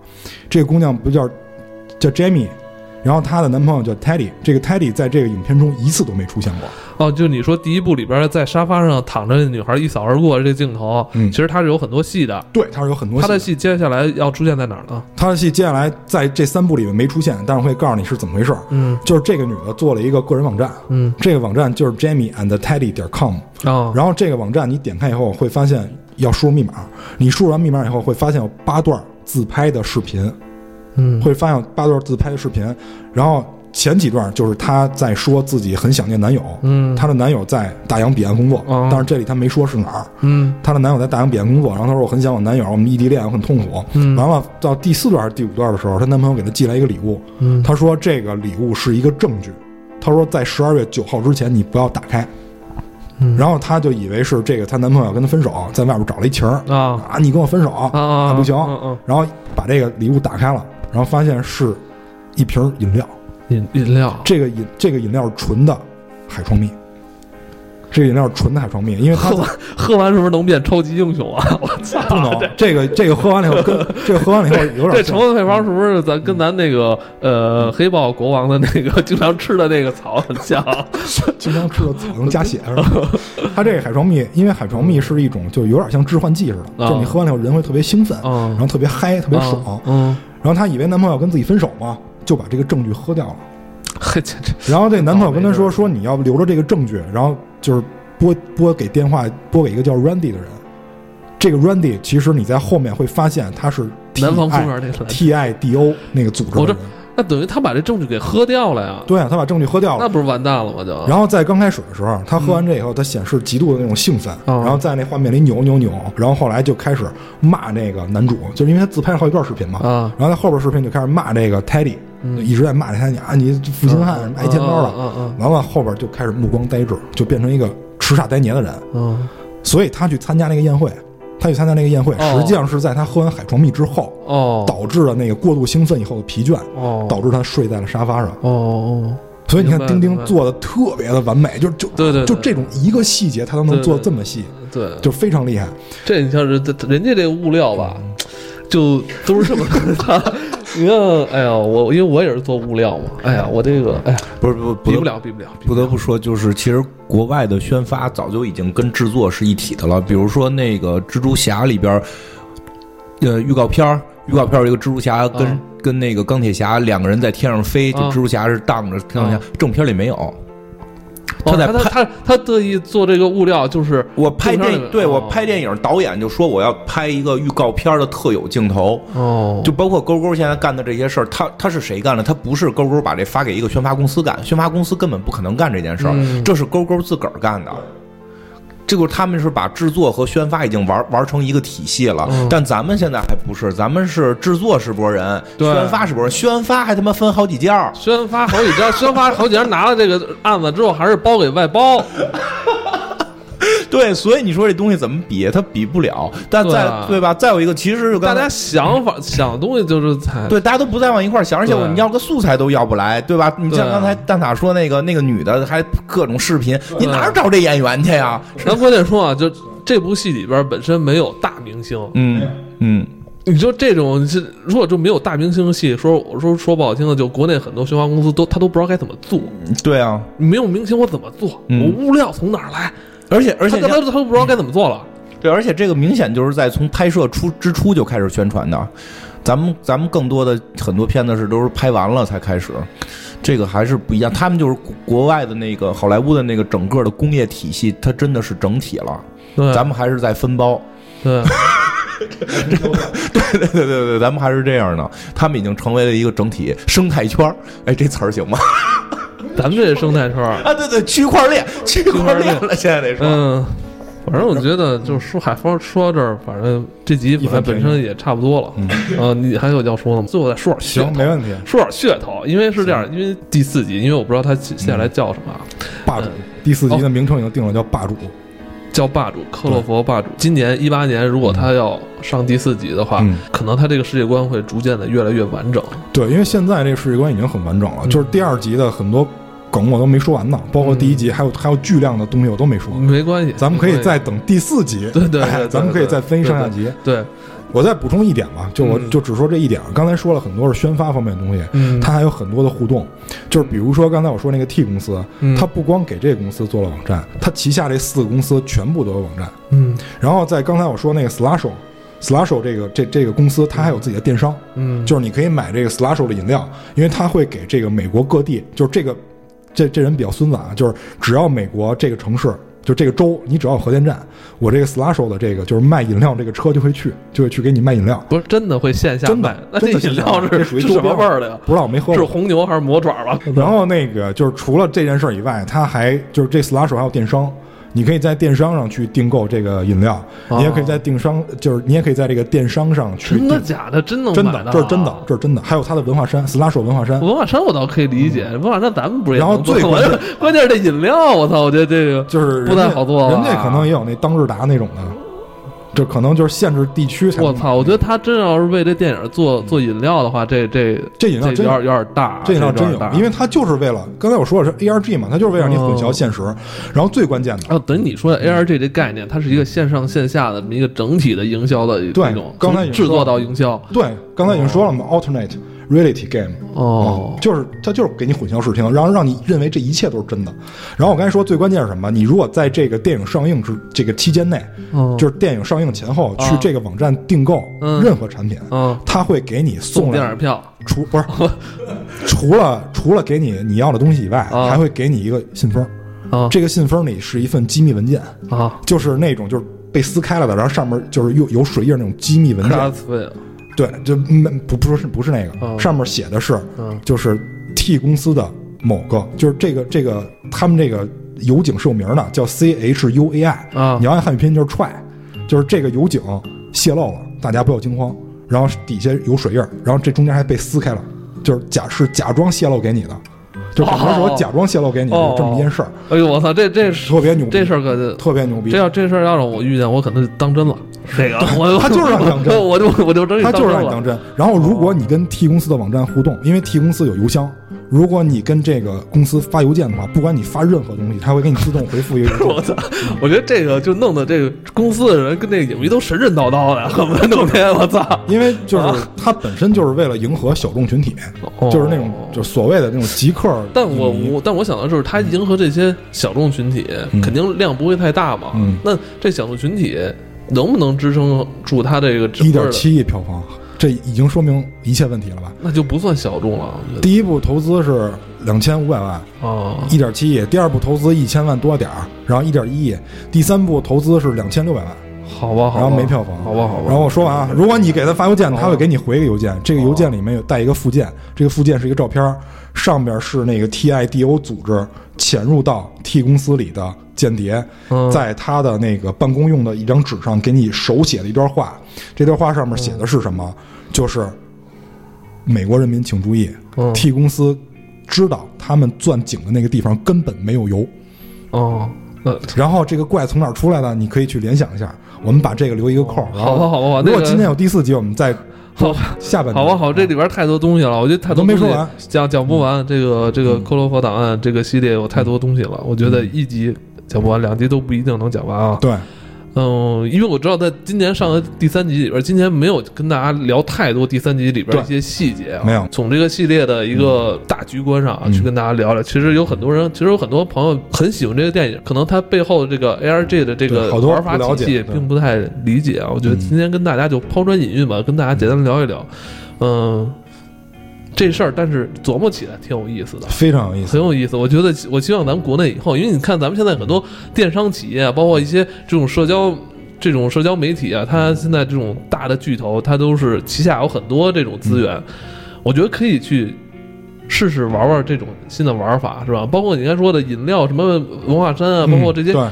这个姑娘不叫叫 Jamie，然后她的男朋友叫 Teddy。这个 Teddy 在这个影片中一次都没出现过。哦，就你说第一部里边在沙发上躺着的女孩一扫而过这镜头，嗯其实她是有很多戏的，对，她是有很多她的戏戏接下来要出现在哪儿呢？她的戏接下来在这三部里面没出现，但是会告诉你是怎么回事儿。嗯就是这个女的做了一个个人网站，嗯这个网站就是 Jamie and Teddy 点 com。哦，然后这个网站你点开以后会发现要输入密码，你输入完密码以后会发现有八段自拍的视频，嗯会发现八段自拍的视频，然后前几段就是她在说自己很想念男友，嗯她的男友在大洋彼岸工作，哦但是这里她没说是哪儿。嗯她的男友在大洋彼岸工作，然后她说我很想我男友，我们异地恋，我很痛苦。嗯完了到第四段还是第五段的时候，她男朋友给她寄来一个礼物，嗯她说这个礼物是一个证据，她说在十二月九号之前你不要打开。嗯。然后她就以为是这个她男朋友跟她分手，在外边找了一情儿啊。啊，你跟我分手啊啊不行。嗯嗯，然后把这个礼物打开了，然后发现是一瓶饮料，饮饮料，这个饮这个饮料是纯的海创蜜，这个饮料纯的海床蜜，因为它喝完喝完是不是能变超级英雄啊？我操，不能这个这个喝完了以后跟 这个喝完了以后有点这成分配方是不是咱跟咱那个呃黑豹国王的那个经常吃的那个草很像？经常吃的草能加血是吧？它这个海床蜜，因为海床蜜是一种就有点像致幻剂似的，啊就你喝完了以后人会特别兴奋，嗯然后特别嗨，特别爽。嗯，然后她以为男朋友跟自己分手嘛，就把这个证据喝掉了。嘿，这这然后这男朋友跟她说说你要留着这个证据，然后就是拨拨给电话拨给一个叫 Randy 的人。这个 Randy 其实你在后面会发现他是南方公 TI 园那个，TIDO 那个组织的人。那等于他把这证据给喝掉了呀？对啊，他把证据喝掉了。那不是完蛋了吗？就？然后在刚开始的时候，他喝完这以后，他显示极度的那种兴奋，哦然后在那画面里扭扭扭，然后后来就开始骂那个男主，就是因为他自拍了好几段视频嘛，啊，然后在后边视频就开始骂这个 Teddy，、嗯。就一直在骂他，你啊你负心汉，什么爱钱包的，嗯嗯完了后边就开始目光呆滞，就变成一个痴傻呆黏的人，嗯。所以他去参加那个宴会，他去参加那个宴会，哦。实际上是在他喝完海床蜜之后，哦。导致了那个过度兴奋以后的疲倦，哦。导致他睡在了沙发上。哦哦，所以你看丁丁做的特别的完美，就就对对对。就这种一个细节他都能做这么细，对，就非常厉害。这你像是人家这个物料吧，就都是这么，你看，哎呀，我因为我也是做物料嘛，哎呀，我这个，哎呀，不是不不比不了，比不了，比不得不说，就是其实国外的宣发早就已经跟制作是一体的了。比如说那个蜘蛛侠里边儿，呃，预告片儿，预告片儿有一个蜘蛛侠跟、啊跟那个钢铁侠两个人在天上飞，就啊蜘蛛侠是荡着钢铁侠啊，正片里没有。哦他他在拍他他他特意做这个物料，就是我拍电影，对哦我拍电影，导演就说我要拍一个预告片的特有镜头，哦，就包括勾勾现在干的这些事儿，他他是谁干的？他不是勾勾把这发给一个宣发公司干，宣发公司根本不可能干这件事这是勾勾自个儿干的。这个他们是把制作和宣发已经玩玩成一个体系了，嗯。但咱们现在还不是，咱们是制作是波人，对。宣发是波人，宣发还他妈分好几家。宣发好几家，宣发好几家拿了这个案子之后，还是包给外包，对，所以你说这东西怎么比？它比不了。但再对吧？再有一个，其实大家想法想的东西就是才 对，大家都不再往一块儿想，而且我你要个素材都要不来，对吧？你像刚才蛋挞说那个那个女的，还各种视频，你哪找这演员去呀？咱关键说啊，就这部戏里边本身没有大明星，嗯嗯，你说这种是如果就没有大明星戏，说我说说不好听的，就国内很多宣发公司都他都不知道该怎么做，对啊，没有明星我怎么做？嗯我物料从哪儿来？而且而且他他都不知道该怎么做了。对，而且这个明显就是在从拍摄出之初就开始宣传的。咱们咱们更多的很多片子是都是拍完了才开始，这个还是不一样。他们就是国国外的那个好莱坞的那个整个的工业体系，它真的是整体了。对，咱们还是在分包。对对对对对对，咱们还是这样的。他们已经成为了一个整体生态圈儿。哎，这词儿行吗？咱们这生态圈儿，啊，对对，区块链，区块链了，现在得说。嗯，反正我觉得就是说海峰说到这儿，反正这集反正本身也差不多了。嗯，呃，你还有要说的吗？最后再说点噱行，头没问题。说点噱头，因为是这样，因为第四集，因为我不知道它接下来叫什么啊，霸主第四集的名称已经定了，叫霸主。叫霸主克洛佛霸主。今年一八年，如果他要上第四集的话，嗯可能他这个世界观会逐渐的越来越完整。对，因为现在这个世界观已经很完整了，就是第二集的很多梗我都没说完呢，包括第一集还有还有巨量的东西我都没说。没关系，咱们可以再等第四集，对对对对哎咱们可以再分析上下集。对，我再补充一点吧，就我嗯就只说这一点。刚才说了很多是宣发方面的东西，嗯它还有很多的互动，就是比如说刚才我说那个 T 公司，嗯它不光给这个公司做了网站，它旗下这四个公司全部都有网站。嗯然后在刚才我说那个 Slasho。Slasho 这个这这个公司，它还有自己的电商，嗯，就是你可以买这个 Slasho 的饮料，因为它会给这个美国各地，就是这个这这人比较孙子啊，就是只要美国这个城市，就这个州，你只要有核电站，我这个 Slasho 的这个就是卖饮料这个车就会去，就会去给你卖饮料。不是真的会线下真的，那这饮料是属于什么味儿的呀？不知道我没喝过是。红牛还是魔爪吧？然后那个就是除了这件事儿以外，他还就是这 Slasho 还有电商，你可以在电商上去订购这个饮料，哦你也可以在电商，就是你也可以在这个电商上去真的。假的？真能真的，这是真的，。这是真的。还有它的文化衫，Slasho 文化衫，文化衫我倒可以理解，文化衫咱们不是也然后最关键 关键是这饮料，我操！我觉得这个就是不太好做人家可能也有那当日达那种的，这可能就是限制地区才。我操！我觉得他真要是为这电影做做饮料的话，这这这饮料真有点有点大，这饮料真大，因为它就是为了刚才我说的是 ARG 嘛，它就是为了让你混淆现实。然后最关键的，啊，等于你说的 ARG 这概念，它是一个线上线下的这么一个整体的营销的一对种，刚才从制作到营销。对，刚才已经说了嘛，alternate reality game。哦，就是它就是给你混淆视听，然后让你认为这一切都是真的。然后我刚才说最关键是什么？你如果在这个电影上映之这个期间内，嗯就是电影上映前后去啊这个网站订购嗯任何产品，嗯，它会给你送送电影票除不是除了除了给你你要的东西以外，啊还会给你一个信封。啊这个信封里是一份机密文件，啊就是那种就是被撕开了的，然后上面就是有有水印那种机密文件。对，就没不不是不是那个，嗯。上面写的是嗯。就是 T 公司的某个，就是这个这个他们这个油井是有名的，叫 C H U A I 啊。你要按汉语拼音就是踹，就是这个油井泄漏了，大家不要惊慌。然后底下有水印儿，然后这中间还被撕开了，就是假是假装泄露给你的，就可能是我假装泄露给你的这么一件事儿，哎呦我操，这这特别牛逼，这事儿可就特别牛逼这。要这事儿要让我遇见，我可能就当真了。这个 我他就是让你当真我就我就真他就是让你当真。然后，如果你跟 T 公司的网站互动，因为 T 公司有邮箱，如果你跟这个公司发邮件的话，不管你发任何东西，他会给你自动回复一个。我操！我觉得这个就弄得这个公司的人跟那个影迷都神神叨叨的，恨不得弄天。我操！因为就是他本身就是为了迎合小众群体，就是那种就所谓的那种极客。但我我但我想的就是，他迎合这些小众群体，肯定量不会太大嘛。嗯那这小众群体能不能支撑住他这个整一？点七亿票房，这已经说明一切问题了吧？那就不算小众了。第一部投资是两千五百万，哦，一点七亿；第二部投资一千万多点儿，然后一点一亿；第三部投资是两千六百万。好吧，好吧，然后没票房，好吧，好吧。然后我说完啊，如果你给他发邮件，哦他会给你回个邮件，这个邮件里面有带一个附件，这个附件是一个照片，上边是那个 TIDO 组织潜入到 T 公司里的间谍，嗯在他的那个办公用的一张纸上给你手写了一段话，这段话上面写的是什么？就是美国人民请注意嗯，T 公司知道他们钻井的那个地方根本没有油。哦，嗯，然后这个怪从哪儿出来的，你可以去联想一下。我们把这个留一个扣儿。然后好吧，好吧，好吧，如果今天有第四集，我们再好下半集好吧，好，这里边太多东西了，我觉得太多东西都没说完。讲讲不完。这个这个嗯克罗佛档案这个系列有太多东西了，我觉得一集讲不完，两集都不一定能讲完啊。对，嗯，因为我知道在今年上的第三集里边，今年没有跟大家聊太多第三集里边的一些细节啊，没有从这个系列的一个大局观上啊、嗯去跟大家聊聊。其实有很多人，其实有很多朋友很喜欢这个电影，可能他背后的这个 ARG 的这个好多玩法体系并不太理解啊。我觉得嗯今天跟大家就抛砖引玉吧，跟大家简单聊一聊，嗯。这事儿，但是琢磨起来挺有意思的，非常有意思。很有意思。我觉得，我希望咱们国内以后，因为你看咱们现在很多电商企业啊，包括一些这种社交。这种社交媒体啊，它现在这种大的巨头，它都是旗下有很多这种资源，我觉得可以去试试玩玩这种新的玩法，是吧？包括你刚才说的饮料，什么文化衫啊，包括这些，嗯，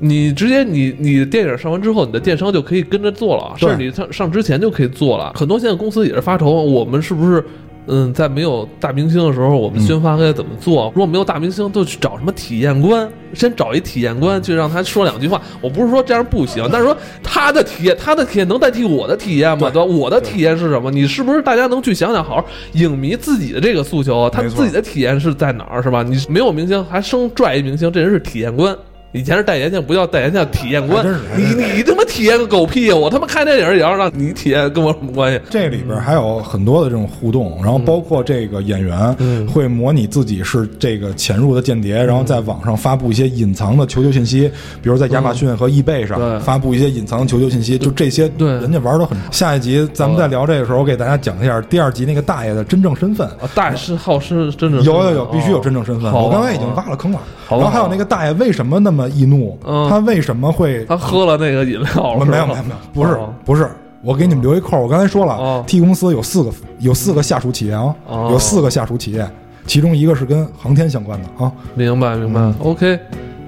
你直接你你电影上完之后，你的电商就可以跟着做了，甚至你上上之前就可以做了。很多现在公司也是发愁，我们是不是？嗯，在没有大明星的时候，我们嗯宣发该怎么做？如果没有大明星，就去找什么体验官，先找一体验官去让他说两句话。我不是说这样不行，但是说他的体验，他的体验能代替我的体验吗？对吧？我的体验是什么？你是不是大家能去想想，好好影迷自己的这个诉求，他自己的体验是在哪儿，是吧？你没有明星，还生拽一明星，这人是体验官。以前是戴眼镜不叫代言，叫体验官。你你他妈体验个狗屁呀！我他妈看电影也要让你体验，跟我有什么关系？这里边还有很多的这种互动，然后包括这个演员嗯会模拟自己是这个潜入的间谍，然后在网上发布一些隐藏的求救信息，比如在亚马逊和易贝上发布一些隐藏的求救信息，就这些，对人家玩的很。下一集咱们再聊这个时候，我给大家讲一下第二集那个大爷的真正身份。啊，大是好是真正有有有，必须有真正身份。我刚才已经挖了坑了。然后还有那个大爷为什么那么易怒？嗯他为什么会？他喝了那个饮料了，没有没有没有，不是哦不是。我给你们留一扣儿，我刚才说了哦，T 公司有四个有四个下属企业啊，哦有四个下属企业，其中一个是跟航天相关的啊。明白明白。OK，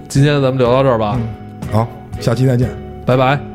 今天咱们聊到这儿吧，好，下期再见。拜拜。